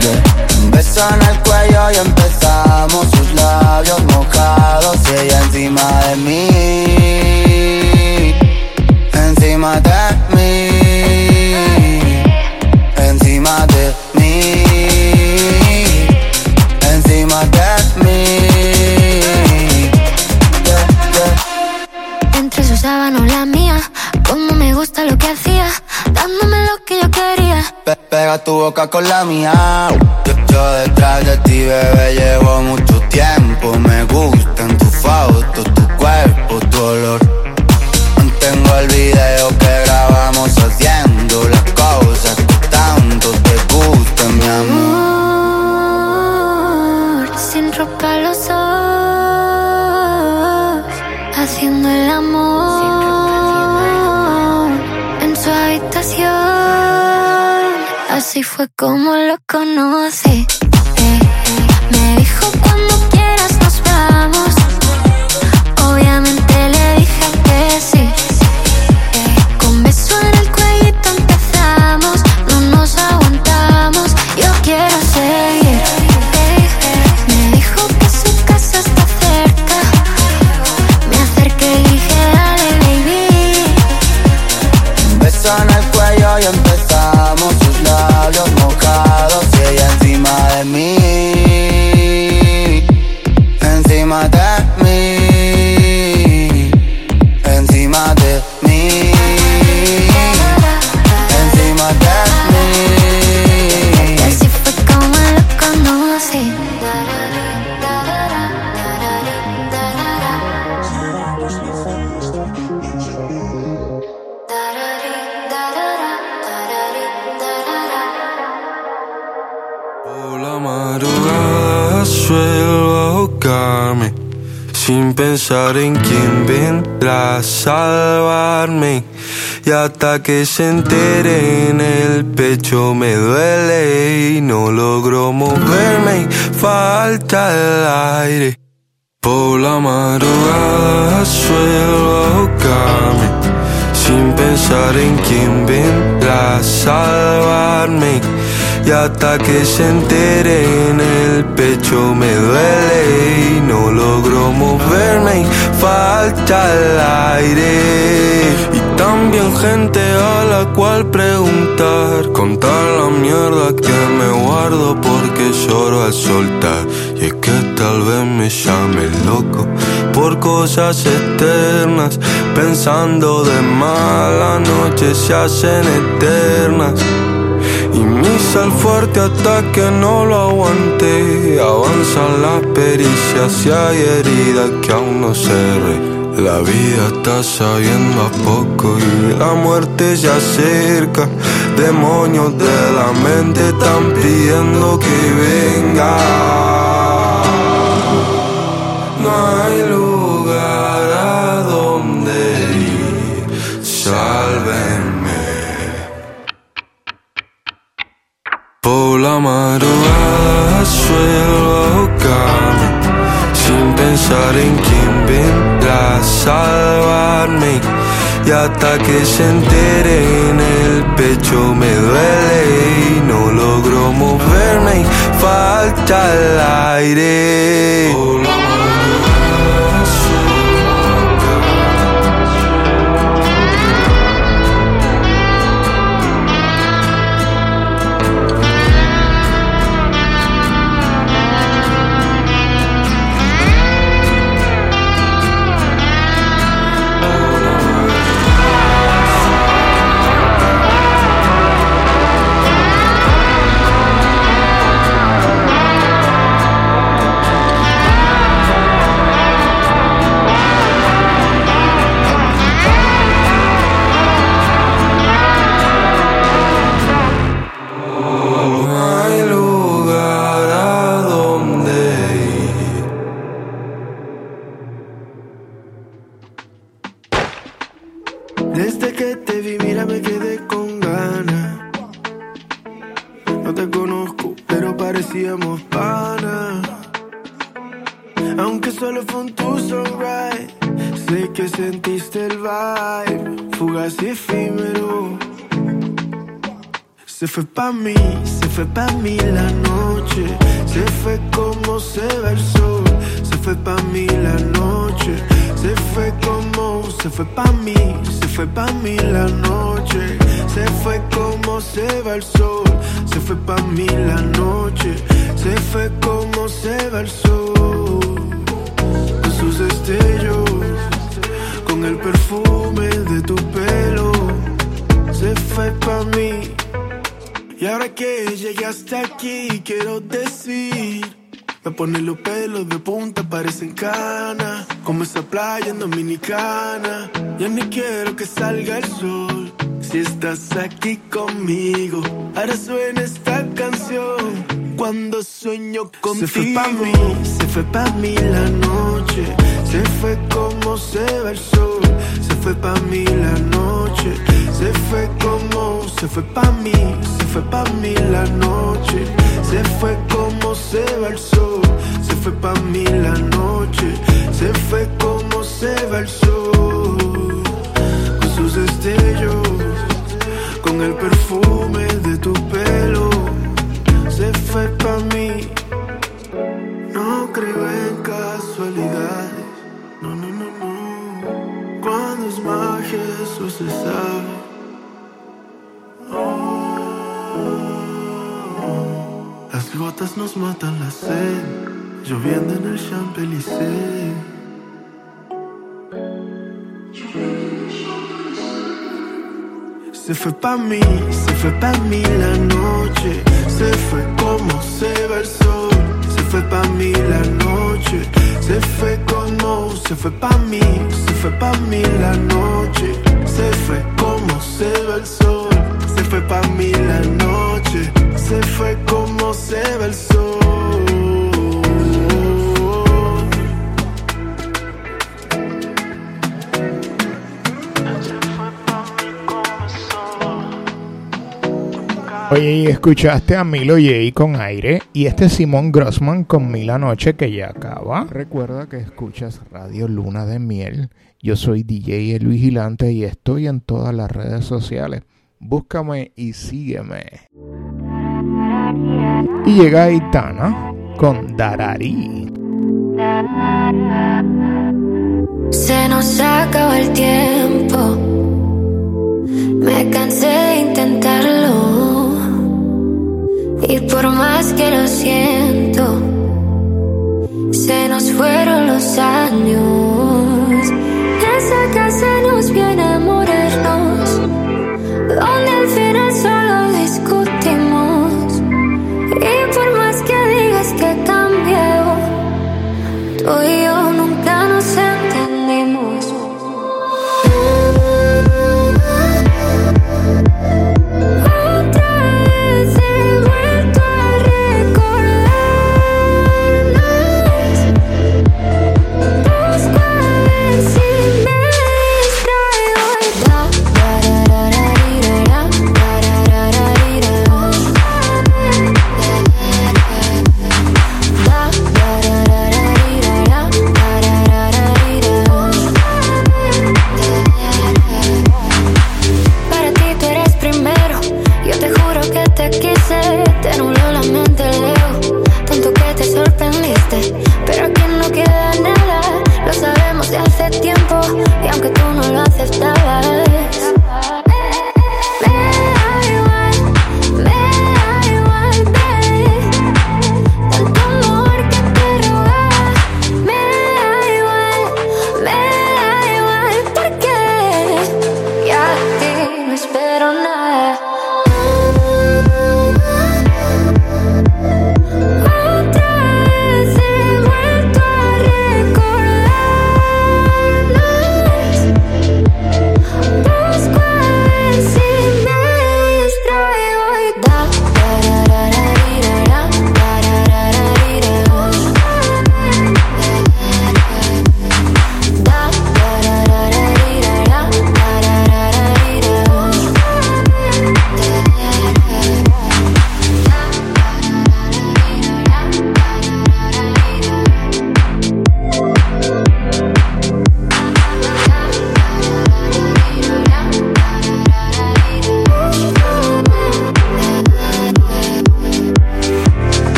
Yeah. Un beso en el cuello y empezamos sus labios mojados y ella encima de mí. Tu boca con la mía. Yo, yo detrás de ti, bebé, llevo mucho tiempo. Me gustan tus fotos, tu cuerpo, tu olor. Hasta que se entere en el pecho me duele y no logro moverme y falta el aire. Por la madrugada suelo ahogarme sin pensar en quién vendrá a salvarme. Y hasta que se entere en el pecho me duele y no logro moverme y falta el aire. También gente a la cual preguntar, contar la mierda que me guardo porque lloro al soltar. Y es que tal vez me llame loco por cosas eternas, pensando de mala noche se hacen eternas. Y mi sal fuerte hasta que no lo aguante. Avanzan las pericias y hay heridas que aún no cerré. La vida está sabiendo a poco y la muerte se acerca. Demonios de la mente están pidiendo que venga. No hay lugar a donde ir. Sálvenme. Por la madrugada suelo ahogarme sin pensar en quién vendrá a salvarme. Y hasta que se entere en el pecho me duele y no logro moverme y falta el aire. Fue pa' mí, se fue pa' mí la noche, se fue como se va el sol, se fue pa' mí la noche, se fue como, se fue pa' mí, se fue pa' mí la noche, se fue como se va el sol, se fue pa' mí la noche, se fue como se va el sol, con sus destellos, con el perfume de tu pelo, se fue pa' mí. Y ahora que llegué hasta aquí, quiero decir. Me pone los pelos de punta, parecen canas. Como esa playa en Dominicana. Ya ni quiero que salga el sol. Si estás aquí conmigo, ahora suena esta canción. Cuando sueño contigo. Se fue pa' mí, se fue pa' mí la noche. Se fue como se va el sol. Se fue pa' mí la noche. Se fue como se fue pa' mí. Se fue pa' mí la noche. Se fue como se va el sol. Se fue pa' mí la noche. Se fue como se va el sol. Con sus destellos. Con el perfume de tu pelo. Se fue pa' mí. No creo en casualidades. No, no, no, no. Cuando es magia, eso se sabe. Nos matan la sed, lloviendo en el. Se fue pa' mí, se fue pa' mí la noche, se fue como se va el sol, se fue pa' mí la noche, se fue como se fue pa' mí, se fue pa' mí la noche, se fue como se va el sol, se fue pa' mí la noche, se fue como se va el sol. Oye, y escuchaste a Milo J con aire y este Simón Grossman con Mil la Noche que ya acaba. Recuerda que escuchas Radio Luna de Miel. Yo soy DJ El Vigilante y estoy en todas las redes sociales. Búscame y sígueme. Y llega Aitana con Darari. Se nos acabó el tiempo. Me cansé de intentarlo. Y por más que lo siento, se nos fueron los años. Esa casa nos vio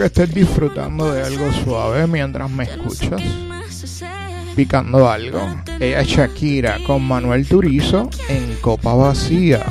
que estés disfrutando de algo suave mientras me escuchas. Picando algo. Ella es Shakira con Manuel Turizo en Copa Vacía.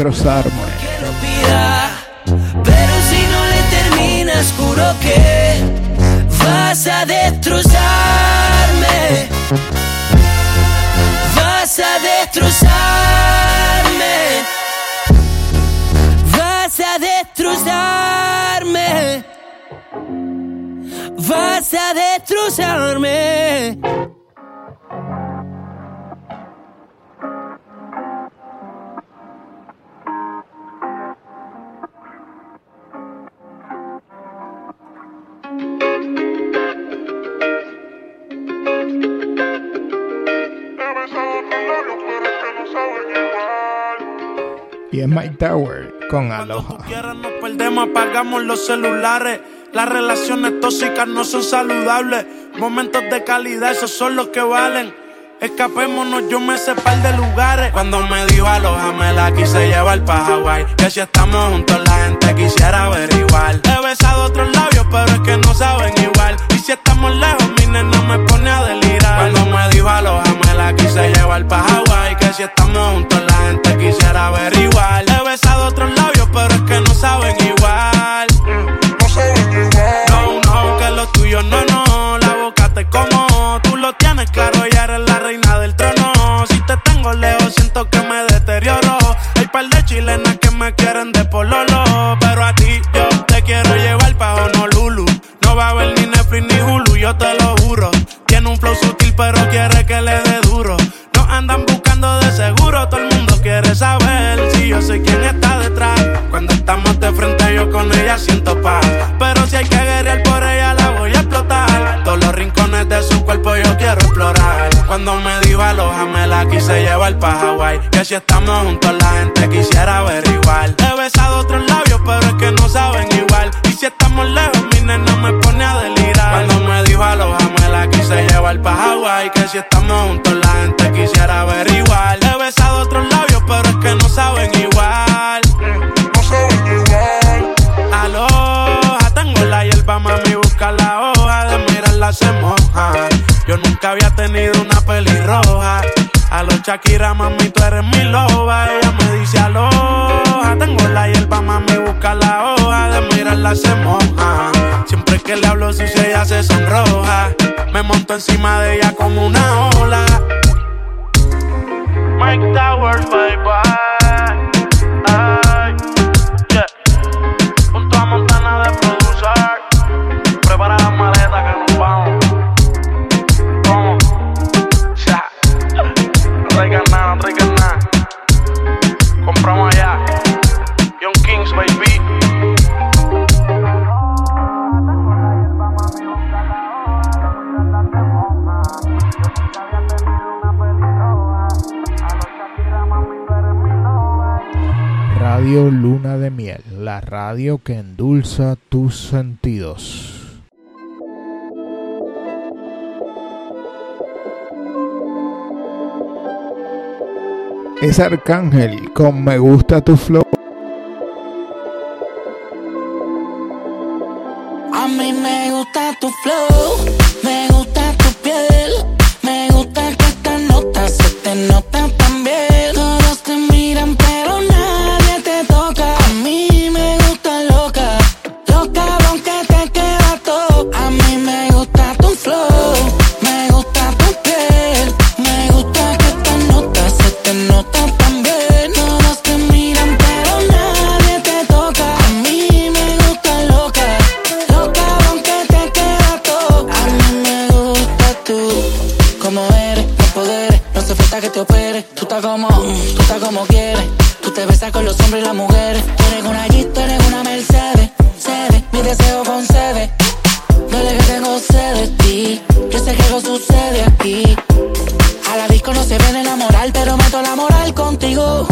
Destrozarme. Pero si no le terminas, juro que vas a destrozarme. Vas a destrozarme. Vas a destrozarme. Vas a destrozarme. Es Mike Tower con Aloha. Nos perdemos, apagamos los celulares. Las relaciones tóxicas no son saludables. Momentos de calidad, esos son los que valen. Escapémonos, yo me sé par de lugares. Cuando me dio aloha, me la quise llevar pa' Hawaii. Que si estamos juntos, la gente quisiera averiguar. He besado otros labios, pero es que no saben igual. Y si estamos lejos, mi nena me pone a delirar. Cuando me dijo aloha, me la quise llevar pa' Hawaii. Que si estamos juntos, la gente quisiera averiguar. He besado otros labios, pero es que no saben igual. No saben igual. No, no, que lo tuyo no, no. La boca te como, tú lo tienes claro, ella eres la reina del trono. Si te tengo lejos, siento que me deterioro. Hay par de chilenas que me quieren de pololo. Pero a ti yo te quiero llevar pa' Honolulu. No va a haber ni Netflix ni Hulu, yo te lo juro. Tiene un flow sutil, pero quiere que le dé soy quien está detrás. Cuando estamos de frente, yo con ella siento paz. Pero si hay que guerrear por ella, la voy a explotar. Todos los rincones de su cuerpo yo quiero explorar. Cuando me dijo aloha, me la quise llevar pa' Hawaii. Que si estamos juntos, la gente quisiera averiguar. He besado otros labios, pero es que no saben igual. Y si estamos lejos, mi nena me pone a delirar. Cuando me dijo aloha, me la quise llevar pa' Hawaii. Que si estamos juntos, la gente quisiera averiguar. Shakira, mami, tú eres mi loba. Ella me dice aloha. Tengo la hierba, mami, busca la hoja. De mirarla se moja. Siempre que le hablo sucio, ella se sonroja. Me monto encima de ella como una ola. Mike Towers, bye bye. Traigan nada, no traigan nada. Compramos allá. Young Kings, baby. Radio Luna de Miel, la radio que endulza tus sentidos. Es Arcángel con Me gusta tu flow. A mí me gusta tu flow, me gusta tu piel, me gusta que esta nota se te nota Con los hombres y las mujeres. Tú eres una Jeep, tú una Mercedes. Cede, mi deseo concede. Dale que tengo sed de ti. Yo sé que algo sucede aquí. A la disco no se viene la moral, pero meto la moral contigo.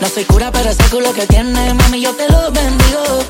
No soy cura, pero ese culo que tienes, mami, yo te lo bendigo.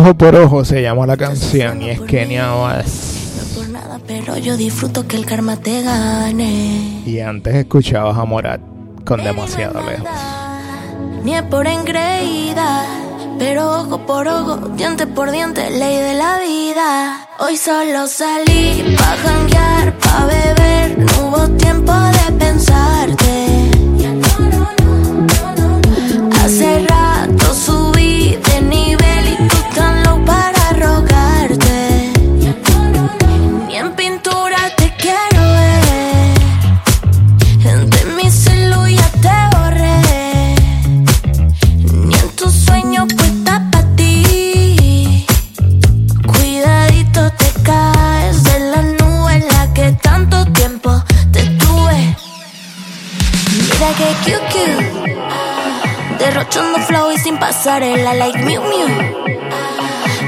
Ojo por ojo se llama la canción y es Kenia Oas. No por nada, pero yo disfruto que el karma te gane. Y antes escuchabas a Morat con demasiado lejos. Ni es por engreída, pero ojo por ojo, diente por diente, ley de la vida. Hoy solo salí pa' janguear, pa' beber.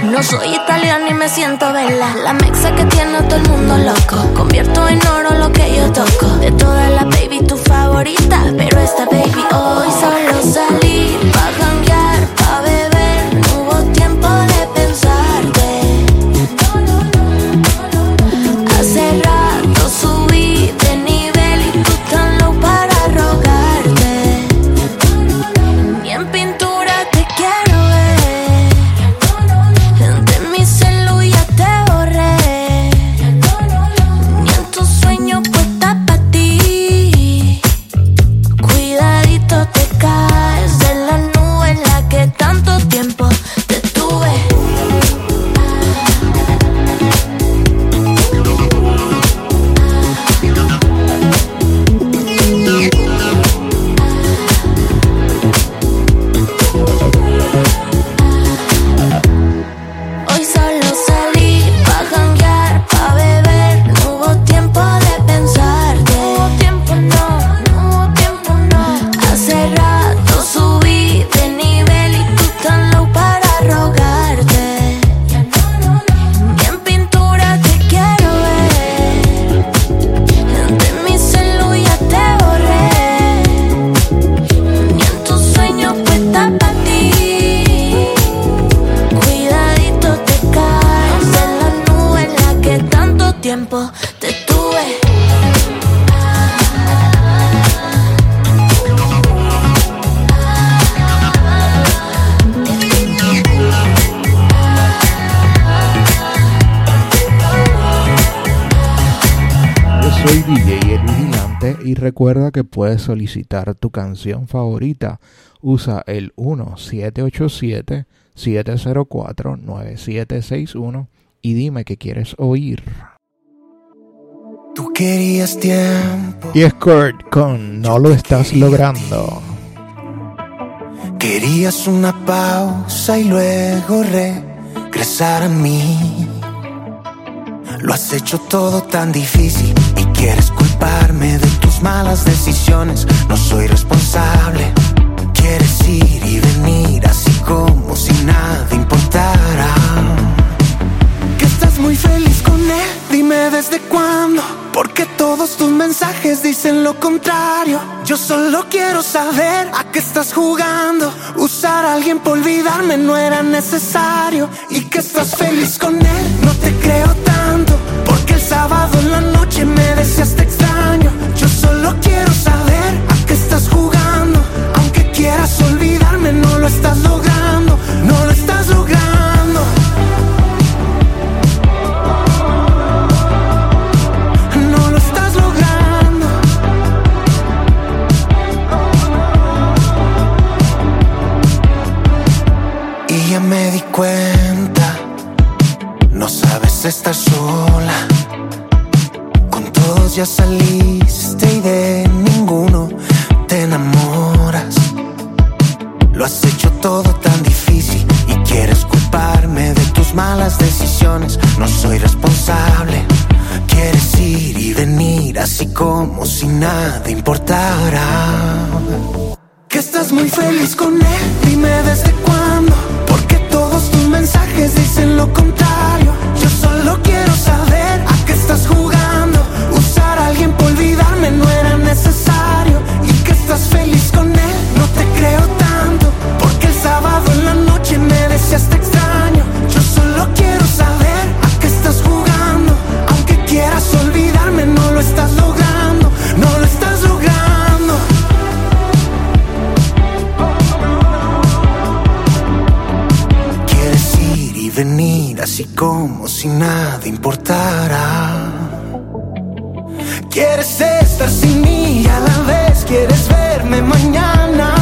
No soy italiana y me siento vela. La mexa que tiene todo el mundo loco. Convierto en oro lo que yo toco. De todas las baby, tu favorita. Pero esta baby hoy solo salió. Recuerda que puedes solicitar tu canción favorita. Usa el 1787-704-9761 y dime qué quieres oír. Tú querías tiempo, Y es Kurt con No lo estás logrando. querías una pausa y luego regresar a mí. Lo has hecho todo tan difícil y quieres culparme de malas decisiones. No soy responsable. Quieres ir y venir así como si nada importara. Que estás muy feliz con él, dime desde cuándo. Porque todos tus mensajes dicen lo contrario. Yo solo quiero saber a qué estás jugando. Usar a alguien por olvidarme no era necesario. Y que estás feliz con él, no te creo tanto. Porque el sábado en la noche me deseaste extraño. Solo quiero saber a qué estás jugando. Aunque quieras olvidarme, no lo estás logrando. No lo estás logrando. No lo estás logrando. Y ya me di cuenta, no sabes estar sola. Ya saliste y de ninguno te enamoras. Lo has hecho todo tan difícil y quieres culparme de tus malas decisiones. No soy responsable. Quieres ir y venir así como si nada importara. Que estás muy feliz con él, dime desde cuándo. Porque todos tus mensajes dicen lo contrario. Yo solo quiero saber estás feliz con él, no te creo tanto. Porque el sábado en la noche me deseaste extraño. Yo solo quiero saber a qué estás jugando. Aunque quieras olvidarme, no lo estás logrando. No lo estás logrando. Quieres ir y venir así como si nada importara. Quieres estar sin mí a la vez quieres verme mañana.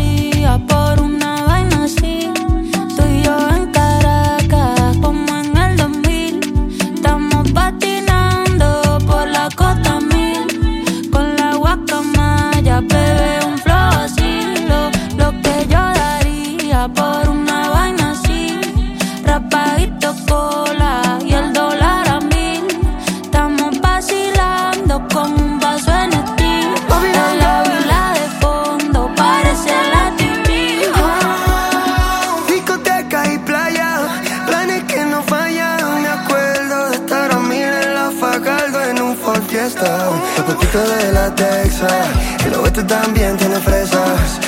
Texas, el oeste también tiene fresas.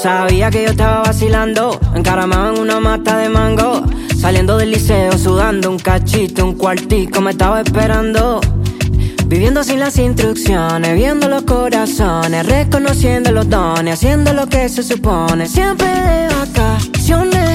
Sabía que yo estaba vacilando, encaramado en una mata de mango. Saliendo del liceo, sudando un cachito, un cuartico me estaba esperando. Viviendo sin las instrucciones, viendo los corazones, reconociendo los dones, haciendo lo que se supone. Siempre de vacaciones,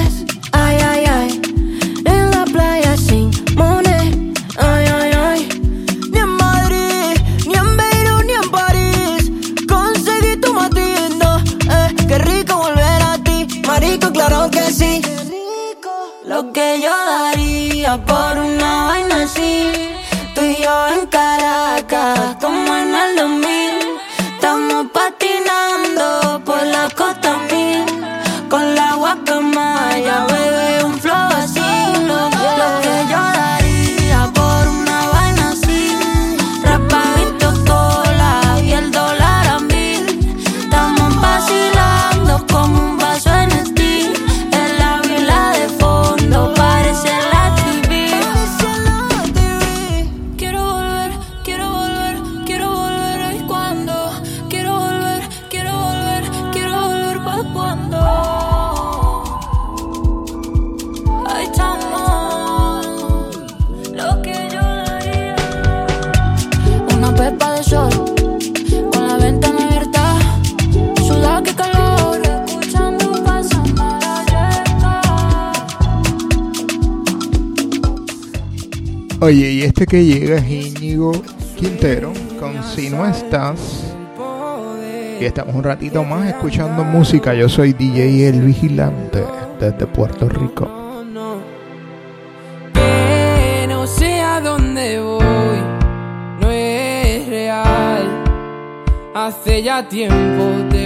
Este que llega es Íñigo Quintero con Si no estás. Y estamos un ratito más escuchando música. Yo soy DJ El Vigilante desde Puerto Rico. No sé a dónde voy, no es real. Hace ya tiempo te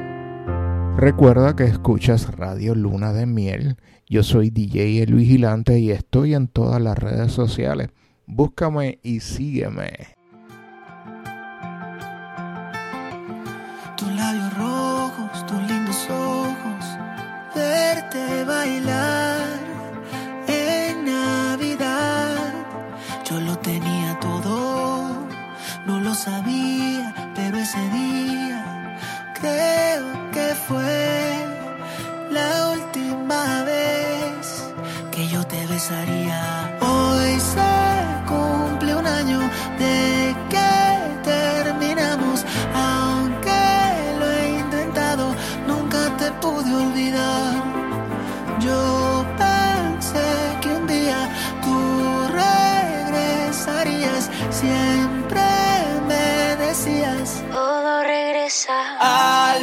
Recuerda que escuchas Radio Luna de Miel. Yo soy DJ El Vigilante y estoy en todas las redes sociales. Búscame y sígueme.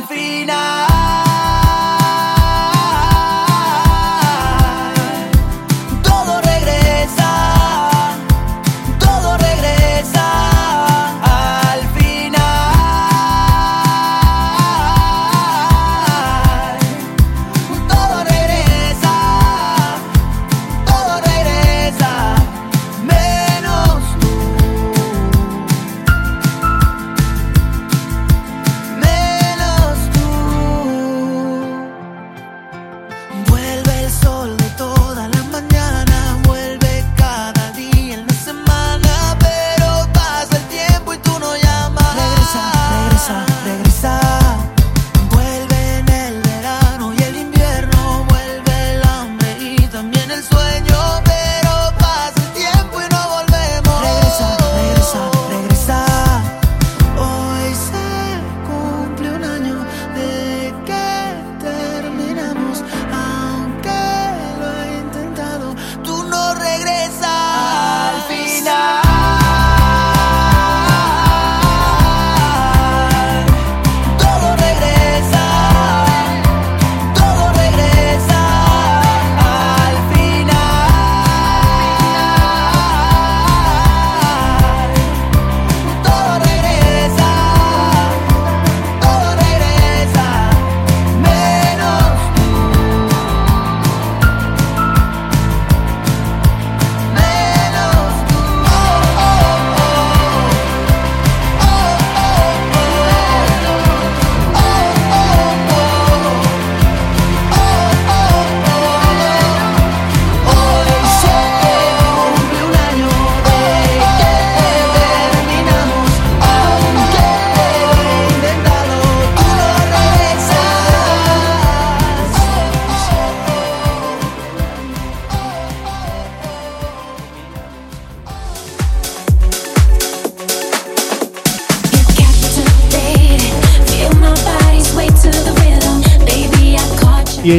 Final.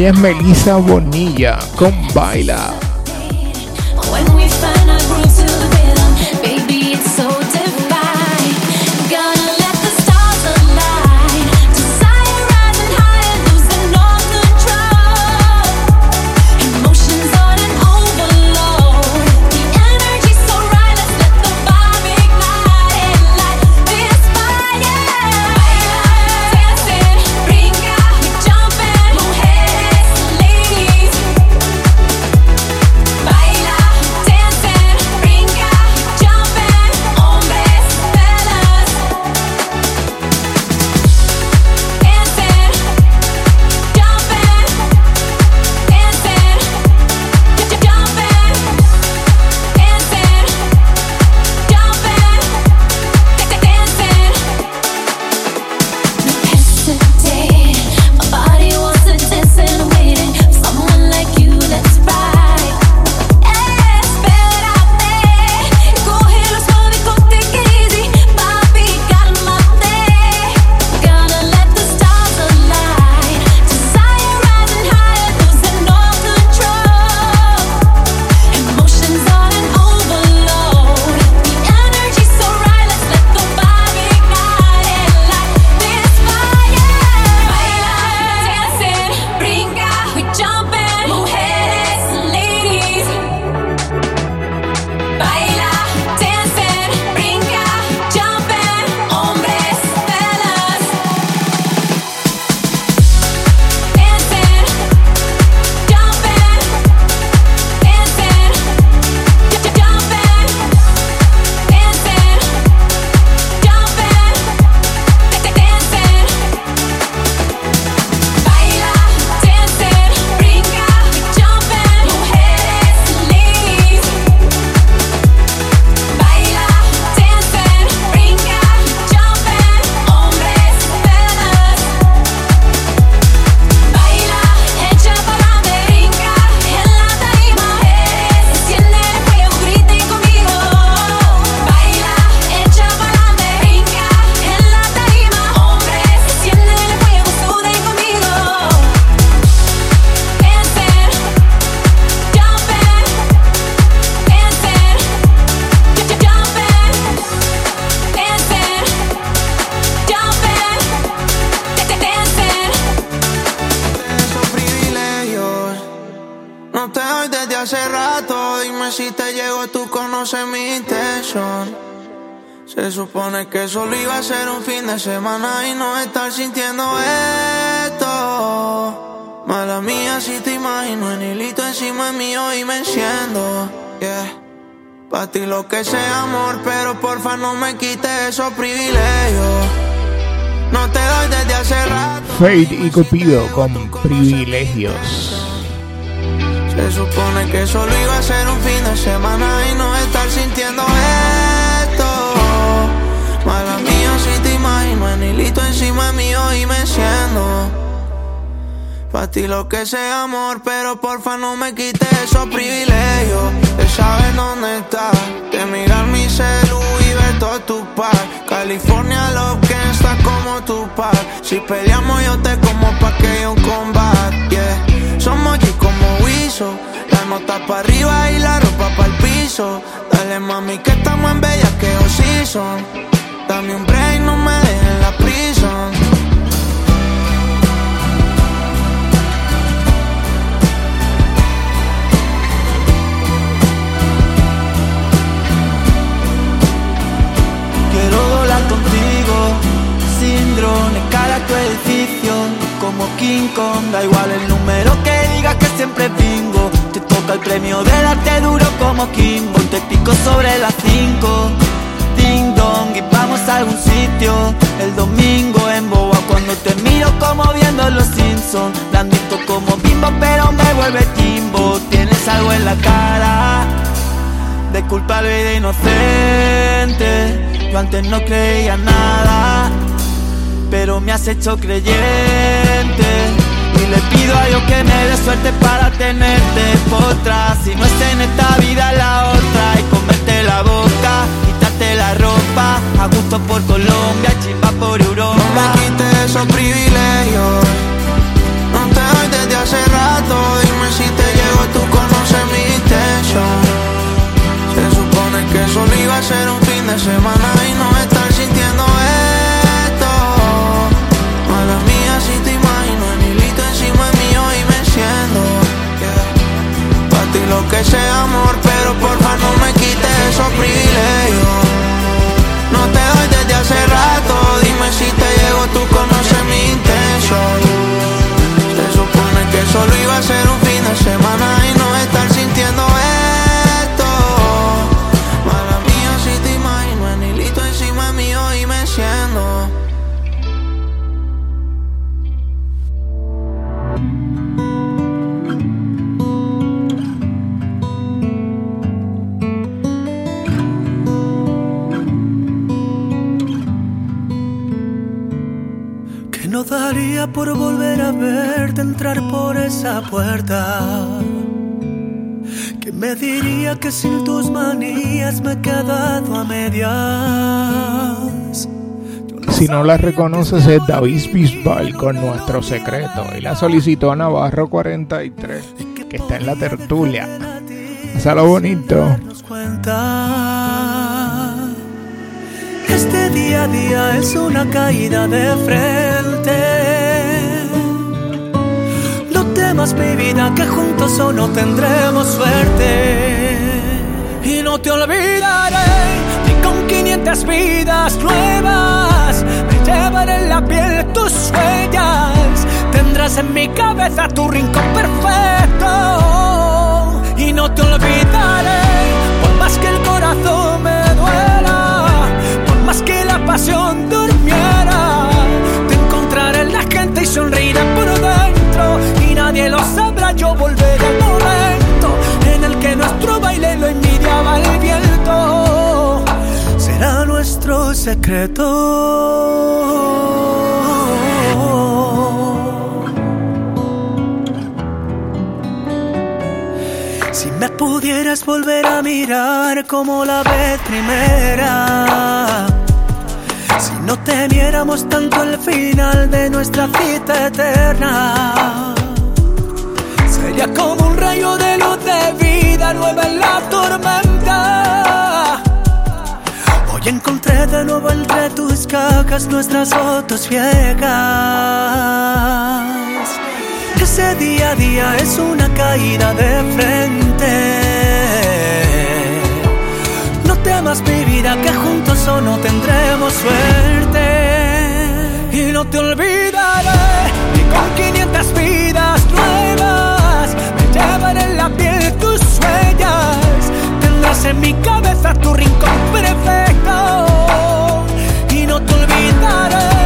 Es Melissa Bonilla con Baila. Y Cupido con privilegios. Se supone que solo iba a ser un fin de semana y no estar sintiendo esto. Mala mía, si te imagino en hilito encima mío y me siendo. Pa' ti lo que sea amor, pero porfa no me quites esos privilegios. De saber dónde estás, de mirar mi celu y ver todo tu par. California lo que está como tu par. Si peleamos yo te como pa' que yo un combate. Yeah. Somos G como Wiso, la nota pa' arriba y la ropa pa' el piso. Dale mami que estamos en bella que season. Dame un break, no me dejes en la prison. Quiero volar contigo, escala tu edificio. Como King Kong, da igual el número que diga que siempre bingo. Te toca el premio del arte duro como Kimbo. Te pico sobre las 5. Ding dong, y vamos a algún sitio. El domingo en Boa, cuando te miro como viendo los Simpsons. Blandito como bimbo, pero me vuelve timbo. Tienes algo en la cara de culpable y de inocente. Yo antes no creía nada, pero me has hecho creyente. Y le pido a Dios que me dé suerte para tenerte por atrás. Si no es en esta vida, la otra. Y comerte la boca, quitarte la ropa. A gusto por Colombia, chimba por Europa. No me quites esos privilegios. No te doy desde hace rato. Dime si te llego, tú conoces mi intención. Se supone que solo iba a ser un fin de semana y no estar que sea amor, pero porfa no me quites esos privilegios. No te doy desde hace rato, dime si te llego, tú conoces mi intención. Se supone que solo iba a ser un fin de semana y no estar sintiendo esto. Por volver a verte entrar por esa puerta. Que me diría que sin tus manías me he quedado a medias. Si no la reconoces es David Bisbal con nuestro secreto y la solicitó a Navarro 43 que está en la tertulia. lo bonito. Este día a día es una caída de frente. No temas mi vida que juntos solo tendremos suerte. Y no te olvidaré ni con 500 vidas nuevas. Me llevaré en la piel tus huellas. Tendrás en mi cabeza tu rincón perfecto. Y no te olvidaré, por más que el corazón me duela, por más que la pasión durmiera. Nadie lo sabrá, yo volveré al momento en el que nuestro baile lo envidiaba el viento. Será nuestro secreto. Si me pudieras volver a mirar como la vez primera. Si no temiéramos tanto el final de nuestra cita eterna. Como un rayo de luz de vida nueva en la tormenta. Hoy encontré de nuevo entre tus cajas nuestras fotos viejas. Ese día a día es una caída de frente. No temas mi vida que juntos o no tendremos suerte. Y no te olvidaré ni con 500 vidas en la piel tus huellas. Tendrás en mi cabeza tu rincón perfecto. Y no te olvidaré,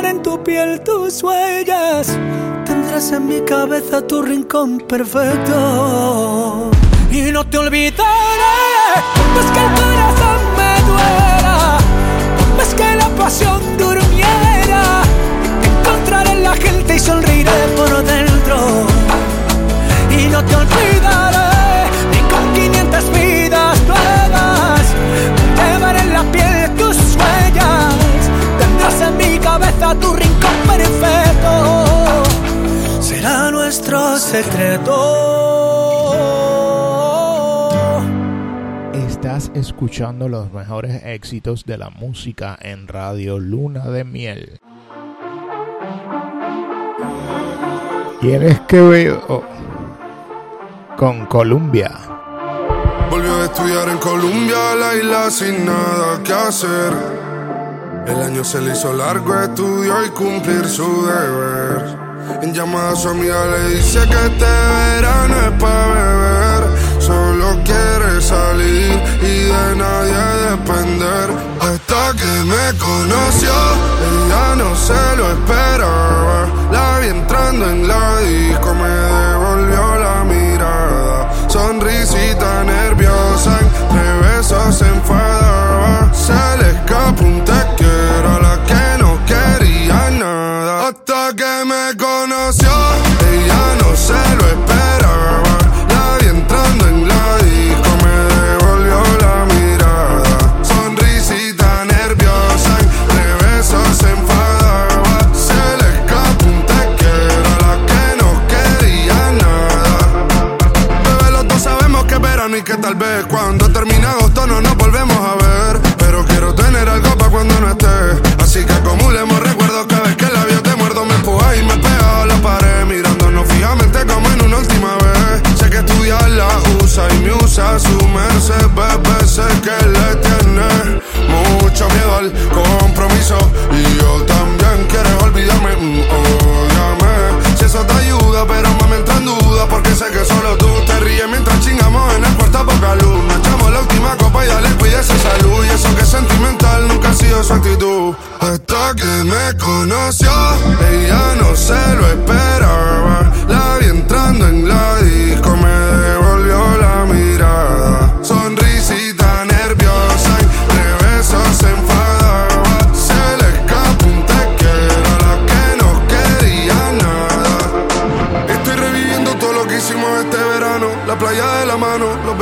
En tu piel tus huellas. Tendrás en mi cabeza tu rincón perfecto. Y no te olvidaré, más que el corazón me duela, más que la pasión durmiera. Te encontraré en la gente y sonreiré por dentro. Y no te olvidaré, secreto. Estás escuchando los mejores éxitos de la música en Radio Luna de Miel. Tienes que ver oh, con Columbia. Volvió a estudiar en Colombia, la isla sin nada que hacer. El año se le hizo largo, estudió y cumplir su deber. En llamada a su amiga le dice que este verano es para beber. Solo quiere salir y de nadie depender. Hasta que me conoció, ella no se lo esperaba. La vi entrando en la disco, me devolvió la mirada. Sonrisita nerviosa, entre besos se enfadaba. Se le escapó un te Hasta que me conoció, ella no se lo esperaba. Usa su merced, bebé. Sé que le tiene mucho miedo al compromiso. Y yo también quiero olvidarme, mm, ódiame. Si eso te ayuda, pero me entra en duda. Porque sé que solo tú te ríes mientras chingamos en el cuarto a poca luz. Nos echamos la última copa y dale, cuídese salud. Y eso que es sentimental nunca ha sido su actitud. Hasta que me conoció, ella no se lo esperaba. La vi entrando en la disco,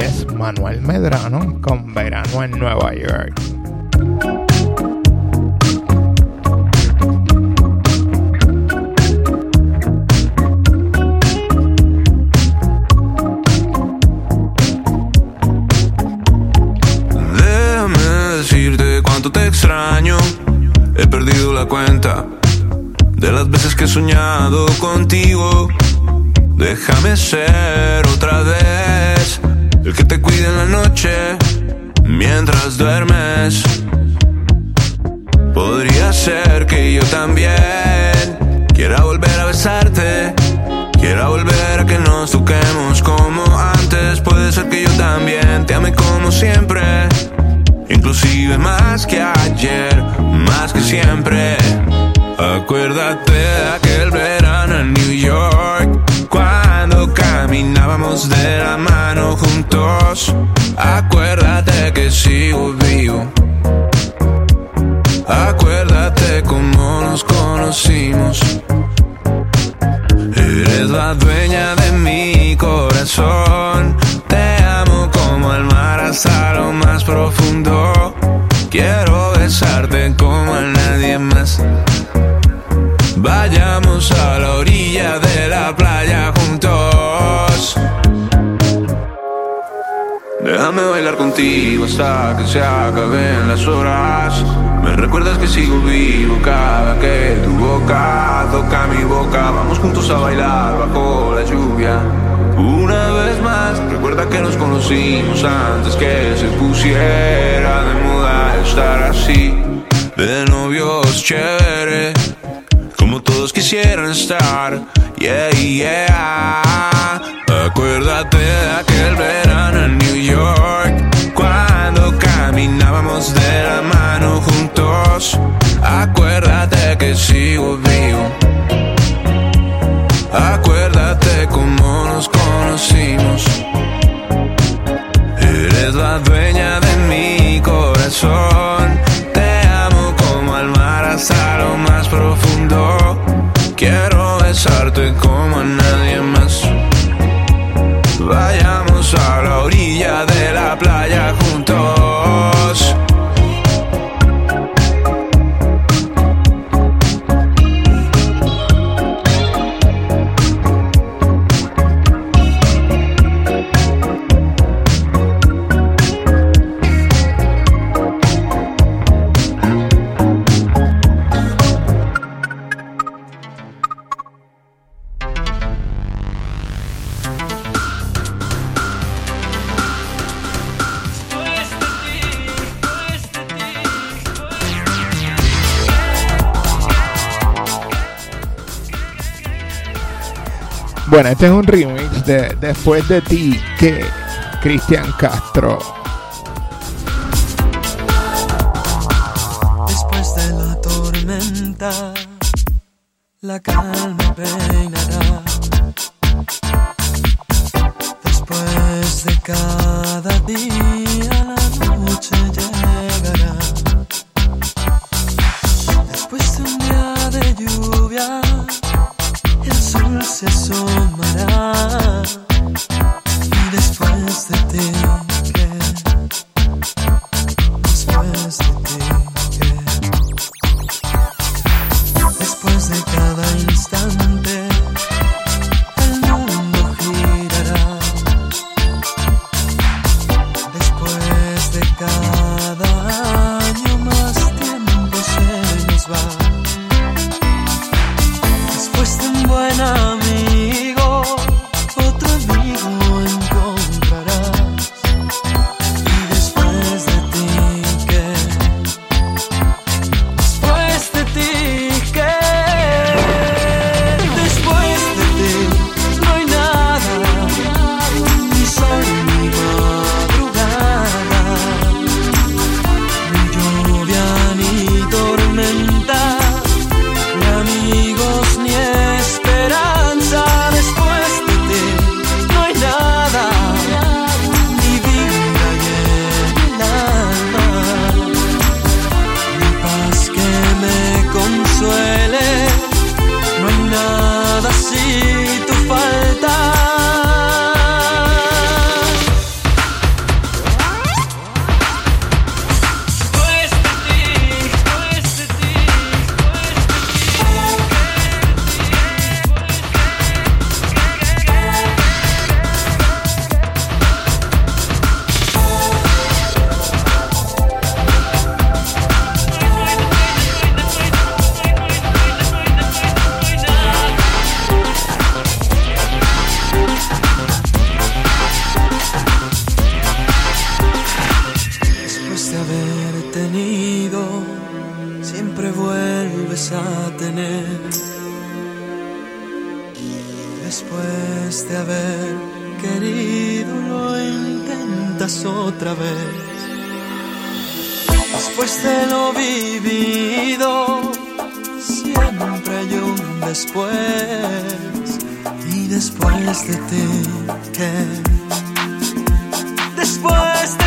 es Manuel Medrano con Verano en Nueva York. Déjame decirte cuánto te extraño, he perdido la cuenta de las veces que he soñado contigo. Déjame ser otra vez el que te cuide en la noche mientras duermes. Podría ser que yo también quiera volver a besarte. Quiera volver a que nos toquemos como antes. Puede ser que yo también te ame como siempre. Inclusive más que ayer, más que siempre. Acuérdate bailar contigo hasta que se acaben las horas. Me recuerdas que sigo vivo cada que tu boca toca mi boca. Vamos juntos a bailar bajo la lluvia. Una vez más, recuerda que nos conocimos antes que se pusiera de moda estar así. De novios chévere, como todos quisieran estar. Yeah, yeah. Acuérdate de aquel verano en New York, cuando caminábamos de la mano juntos. Acuérdate que sigo vivo. Acuérdate cómo nos conocimos. Eres la dueña de mi corazón. Te amo como al mar hasta lo más profundo. Quiero besarte como a nadie más. Bueno, este es un remix de Después de ti que Cristian Castro. Después de la tormenta, la calma peinará. Después de cada día, se asomará. Y después de ti, de haber tenido, siempre vuelves a tener. Después de haber querido, lo intentas otra vez. Después de lo vivido, siempre hay un después. Y después de ti, ¿qué? Después de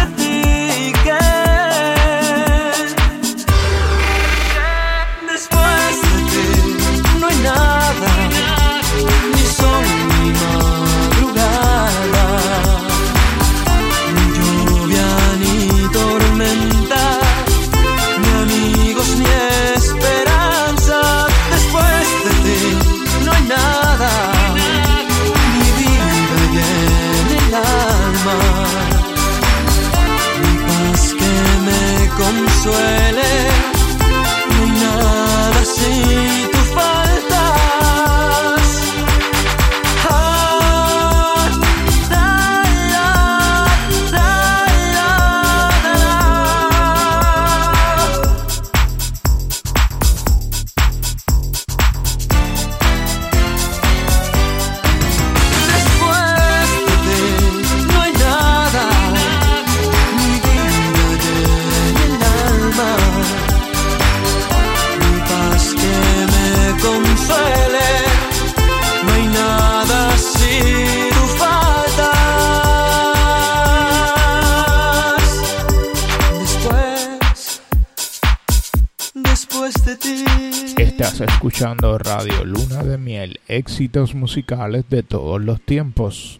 Escuchando Radio Luna de Miel, éxitos musicales de todos los tiempos.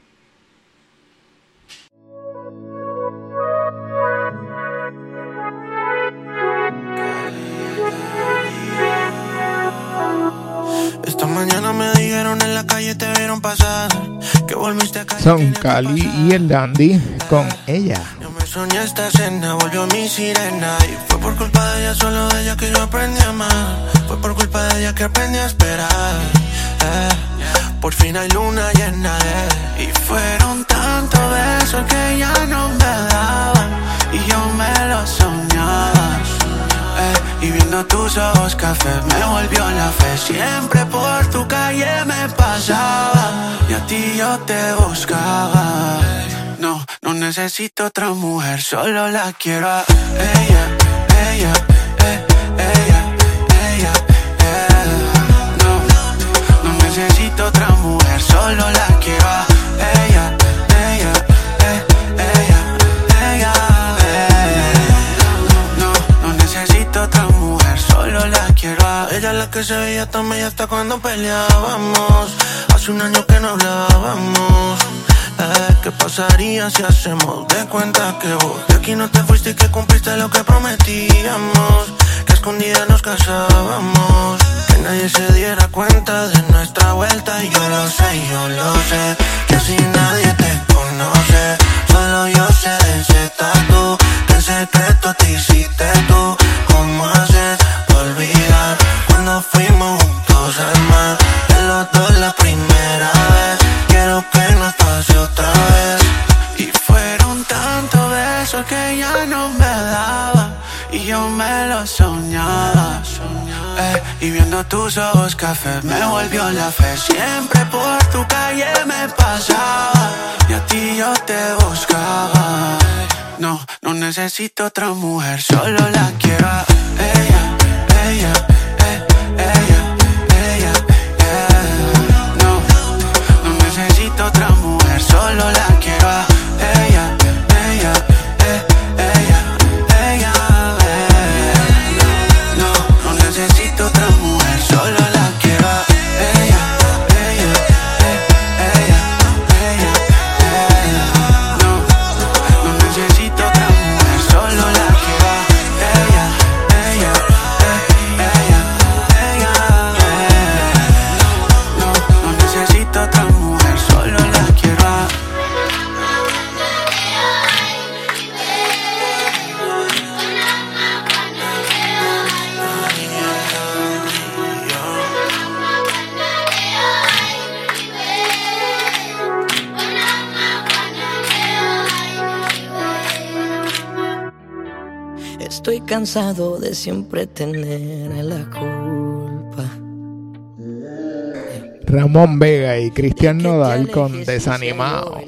Son Cali y el Dandy con ella. Me soñé esta escena, volvió mi sirena Y fue por culpa de ella, solo de ella que yo aprendí a amar Fue por culpa de ella que aprendí a esperar eh. Por fin hay luna llena de Y fueron tantos besos que ya no me daban Y yo me los soñaba eh. Y viendo tus ojos café me volvió la fe. Siempre por tu calle me pasaba. Y a ti yo te buscaba. No, no necesito otra mujer, solo la quiero a ella, ella, eh, ella, ella, eh. No, no necesito otra mujer, solo la quiero Que se veía tan bella hasta cuando peleábamos. Hace un año que no hablábamos. Eh, ¿Qué pasaría si hacemos de cuenta que vos de aquí no te fuiste y que cumpliste lo que prometíamos? Que a escondidas nos casábamos, que nadie se diera cuenta de nuestra vuelta. Y yo lo sé, yo lo sé, que así nadie te conoce. Solo yo sé de ese tatu, que en secreto te y viendo tus ojos café me volvió la fe. Siempre por tu calle me pasaba y a ti yo te buscaba. No, no necesito otra mujer, solo la quiero a ella, ella, eh, ella, ella. No, no necesito otra mujer, solo la quiero a estoy cansado de siempre tener la culpa. Ramón Vega y Cristian Nodal con Desanimado.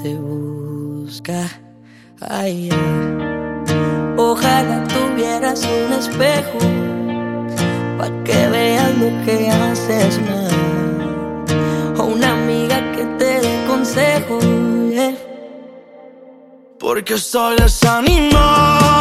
Te busca allá. Eh. Ojalá tuvieras un espejo pa' que veas lo que haces mal. O una amiga que te dé consejos porque soy desanimado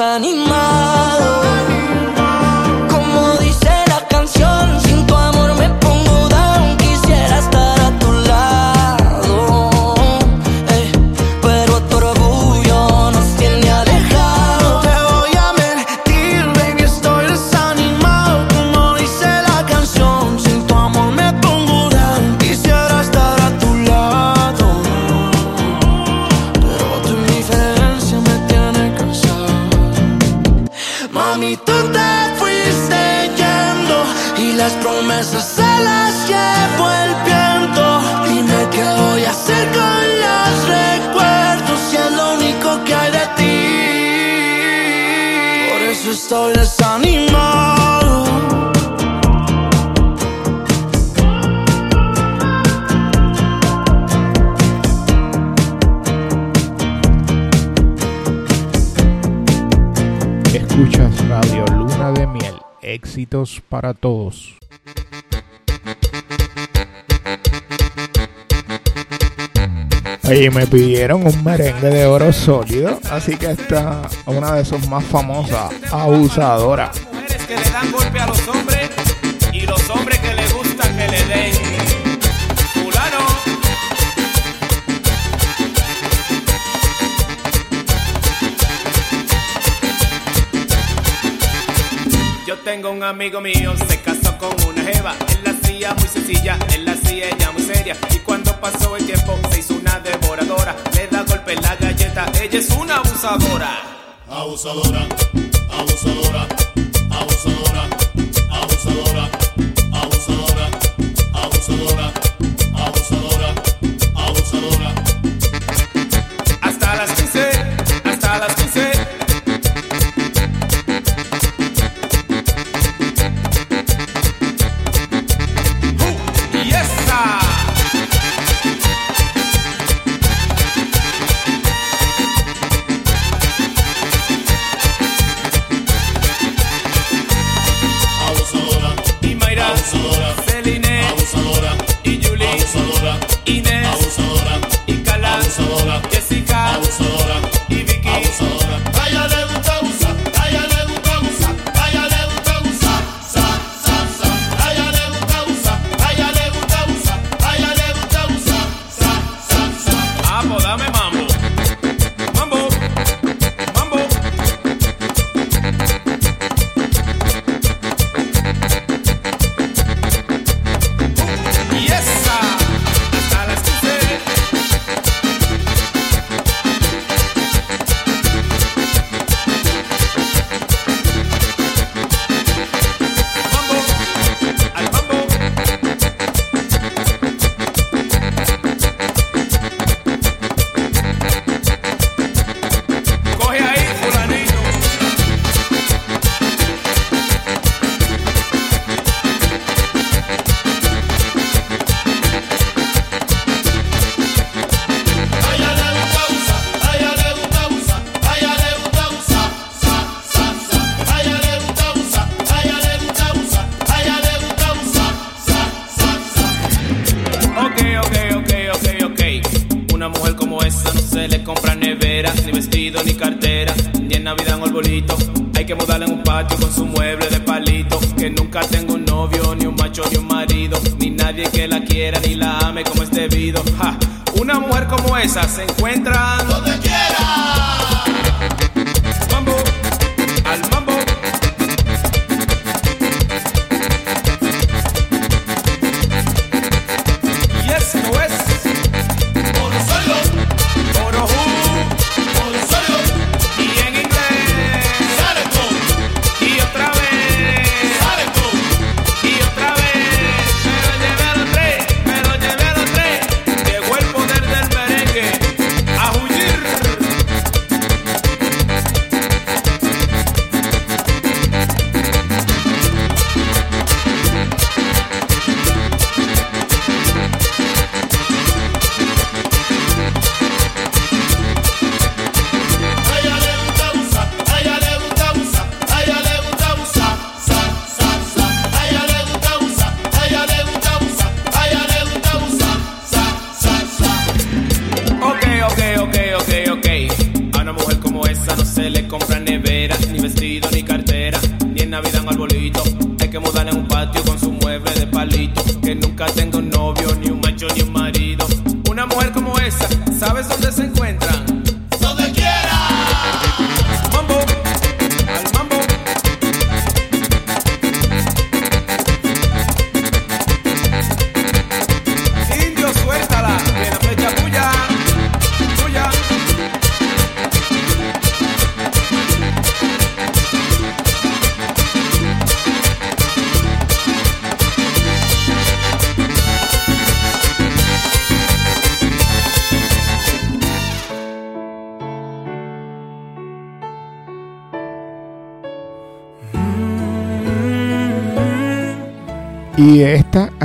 animais. para todos. Y me pidieron un merengue de oro sólido, así que esta una de sus más famosas, abusadoras. Mujeres que le dan golpe a los hombres. un amigo mío, se casó con una jeva. Él la hacía muy sencilla, él la hacía ella muy seria. Y cuando pasó el tiempo, se hizo una devoradora. Le da golpe en la galleta, ella es una abusadora. Abusadora, abusadora.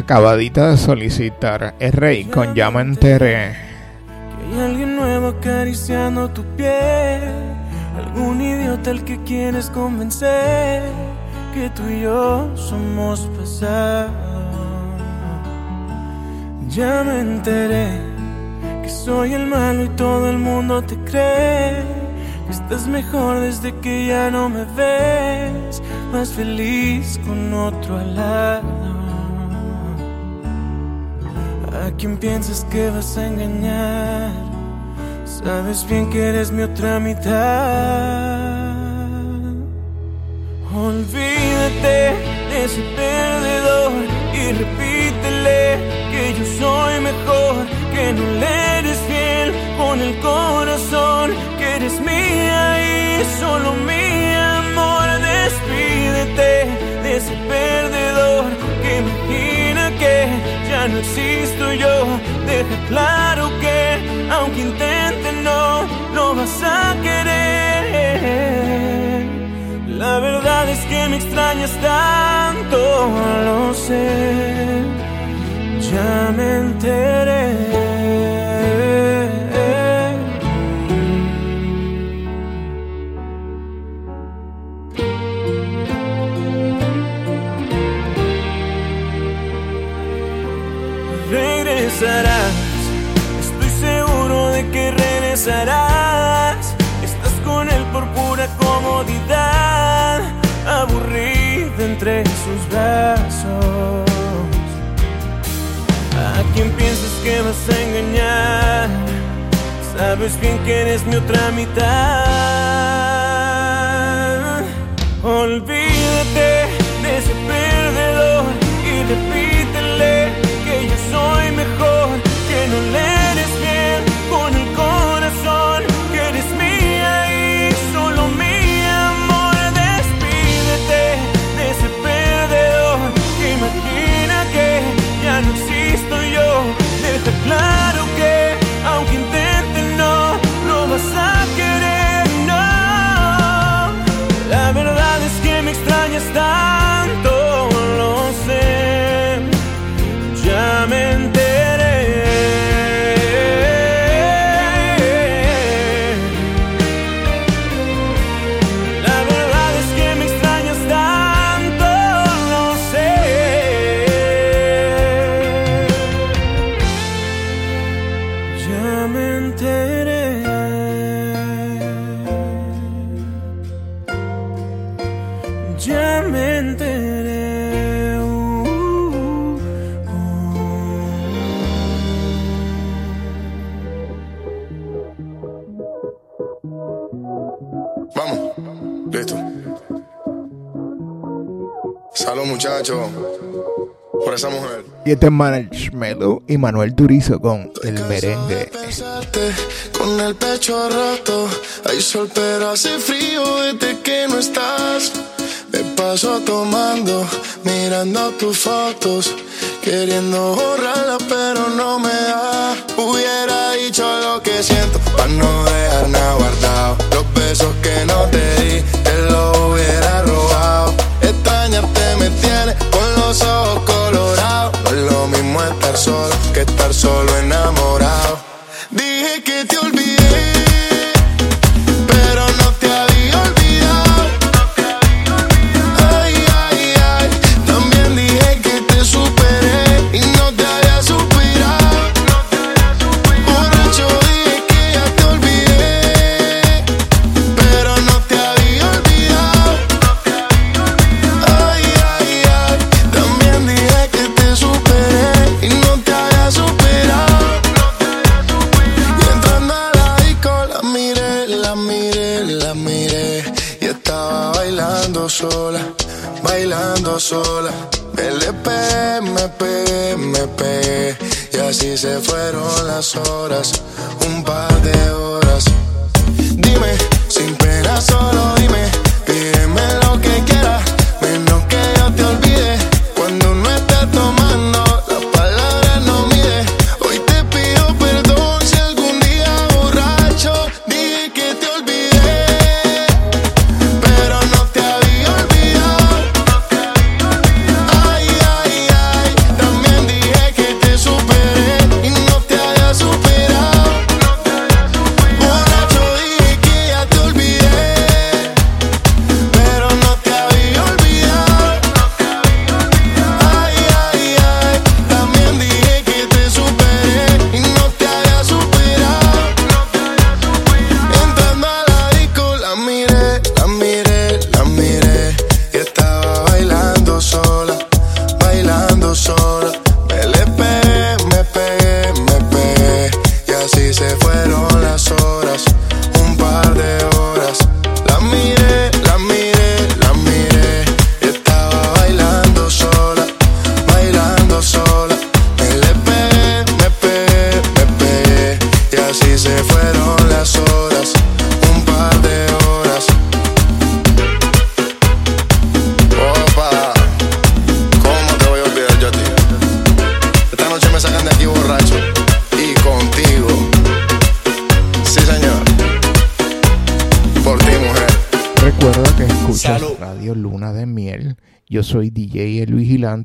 Acabadita de solicitar es Rey con Ya me enteré. Hay alguien nuevo acariciando tu piel. Algún idiota al que quieres convencer que tú y yo somos pasado. Ya me enteré que soy el malo y todo el mundo te cree. Que estás mejor desde que ya no me ves. Más feliz con otro lado. Quién piensas que vas a engañar? Sabes bien que eres mi otra mitad. Olvídate de ese perdedor y repítele que yo soy mejor, que no le eres fiel con el corazón, que eres mía y solo mi amor. Despídete de ese perdedor que que no existo yo. Deja claro que aunque intente no, no vas a querer. La verdad es que me extrañas tanto, lo sé. Ya me enteré. Engañar? Sabes bien que eres mi otra mitad. Olvídate de ese perdedor y repítele que yo soy mejor, que no le Y este es Marshmello y Manuel Turizo con el merengue. De con el pecho roto, hay sol pero hace frío desde que no estás. Me paso tomando, mirando tus fotos, queriendo borrarla pero no me da. Hubiera dicho lo que siento para no dejar nada guardado. Los besos que no te di, te los hubiera robado. Extrañarte como estar solo que estar solo enamorado. fueron las horas.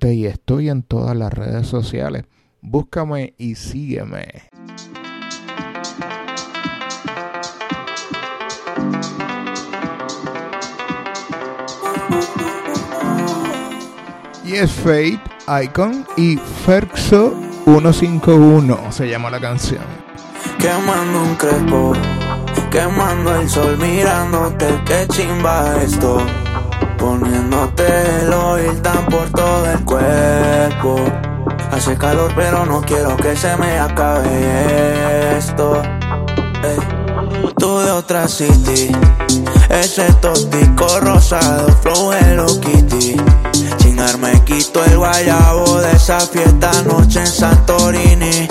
Y estoy en todas las redes sociales. Búscame y sígueme. Y es Fate, Icon y Ferxo 151 se llama la canción. Quemando un crepo, quemando el sol, mirándote, qué chimba esto Poniéndote el oil tan por todo el cuerpo. Hace calor, pero no quiero que se me acabe esto. Ey. Tú de otra city, ese tóxico rosado, flow Hello Kitty. Chingar me quito el guayabo de esa fiesta noche en Santorini.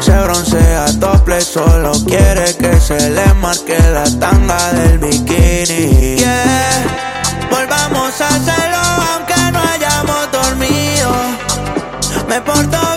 Se broncea tople, solo quiere que se le marque la tanga del bikini. Volvamos a hacerlo aunque no hayamos dormido. Me porto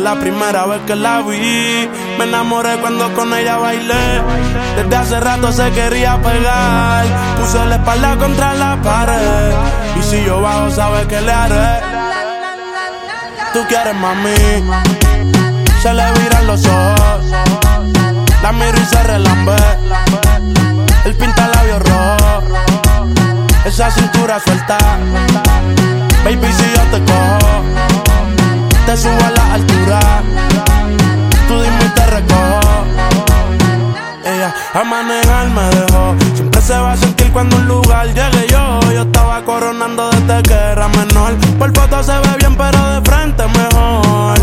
la primera vez que la vi. Me enamoré cuando con ella bailé. Desde hace rato se quería pegar. Puse la espalda contra la pared. Y si yo bajo, sabes que le haré. Tú quieres mami. Se le viran los ojos. La miro y se relambe. El pinta labios rojo. Esa cintura suelta. Baby, si yo te cojo te subo a la altura. Tú dime y te recojo. Ella a manejar me dejó. Siempre se va a sentir cuando un lugar llegue yo. Yo estaba coronando desde que era menor. Por foto se ve bien, pero de frente mejor.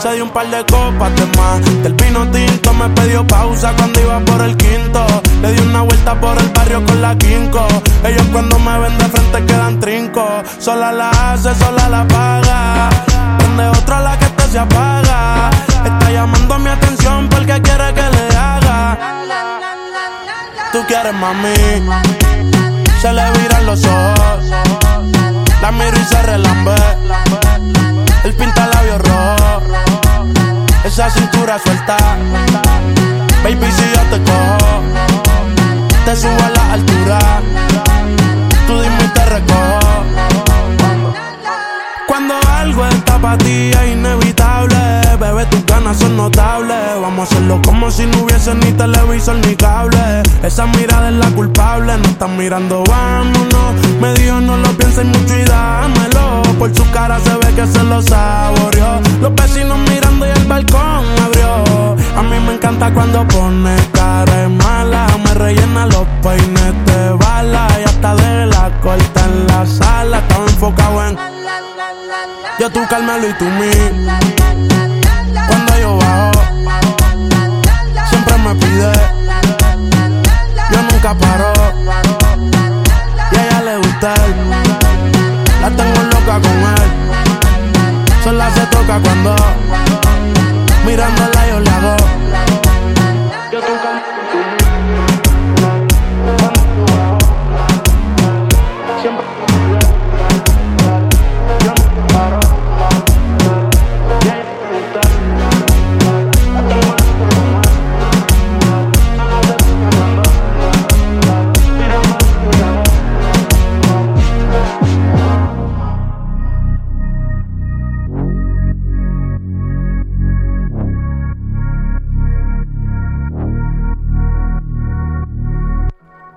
Se dio un par de copas de más. Del vino tinto me pidió pausa cuando iba por el quinto. Le di una vuelta por el barrio con la quinco. Ellos cuando me ven de frente quedan trinco. Sola la hace, sola la paga. Donde otra la que te se apaga. Está llamando mi atención porque quiere que le haga. Tú quieres mami. Se le viran los ojos. La miro y se relambe. El pinta labios rojo. Esa cintura suelta. Baby, si yo te cojo, te subo a la altura. Tú dime y te recojo. Cuando algo está para ti es inevitable, bebé, tus ganas son notables. Vamos a hacerlo como si no hubiese ni televisor ni cable. Esa mirada es la culpable, no están mirando, vámonos. Me dijo no lo pienses mucho y dámelo. Por su cara se ve que se lo saboreó. Los vecinos mirando y el balcón abrió. A mí me encanta cuando pone cara mala. Me rellena los peines yo tú Carmelo y tú mí. Cuando yo bajo, siempre me pide. Yo nunca paro. Y a ella le gusta él. La tengo loca con él. Sola se toca cuando mirándola yo le hago.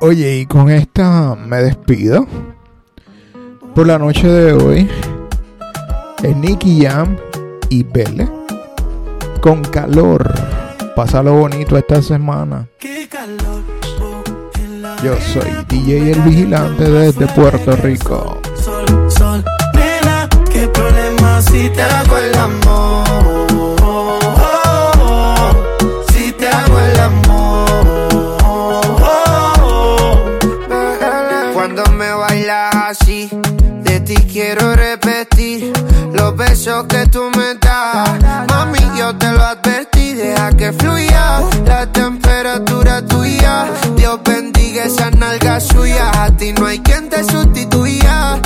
Oye, y con esta me despido. Por la noche de hoy, es Nicky Jam y Belle. Con calor. Pásalo bonito esta semana. Yo soy DJ El Vigilante desde Puerto Rico. Sol, sol, nena, qué problema si te hago el amor. Que la temperatura tuya. Dios bendiga esa nalga suya, a ti no hay quien te sustituya.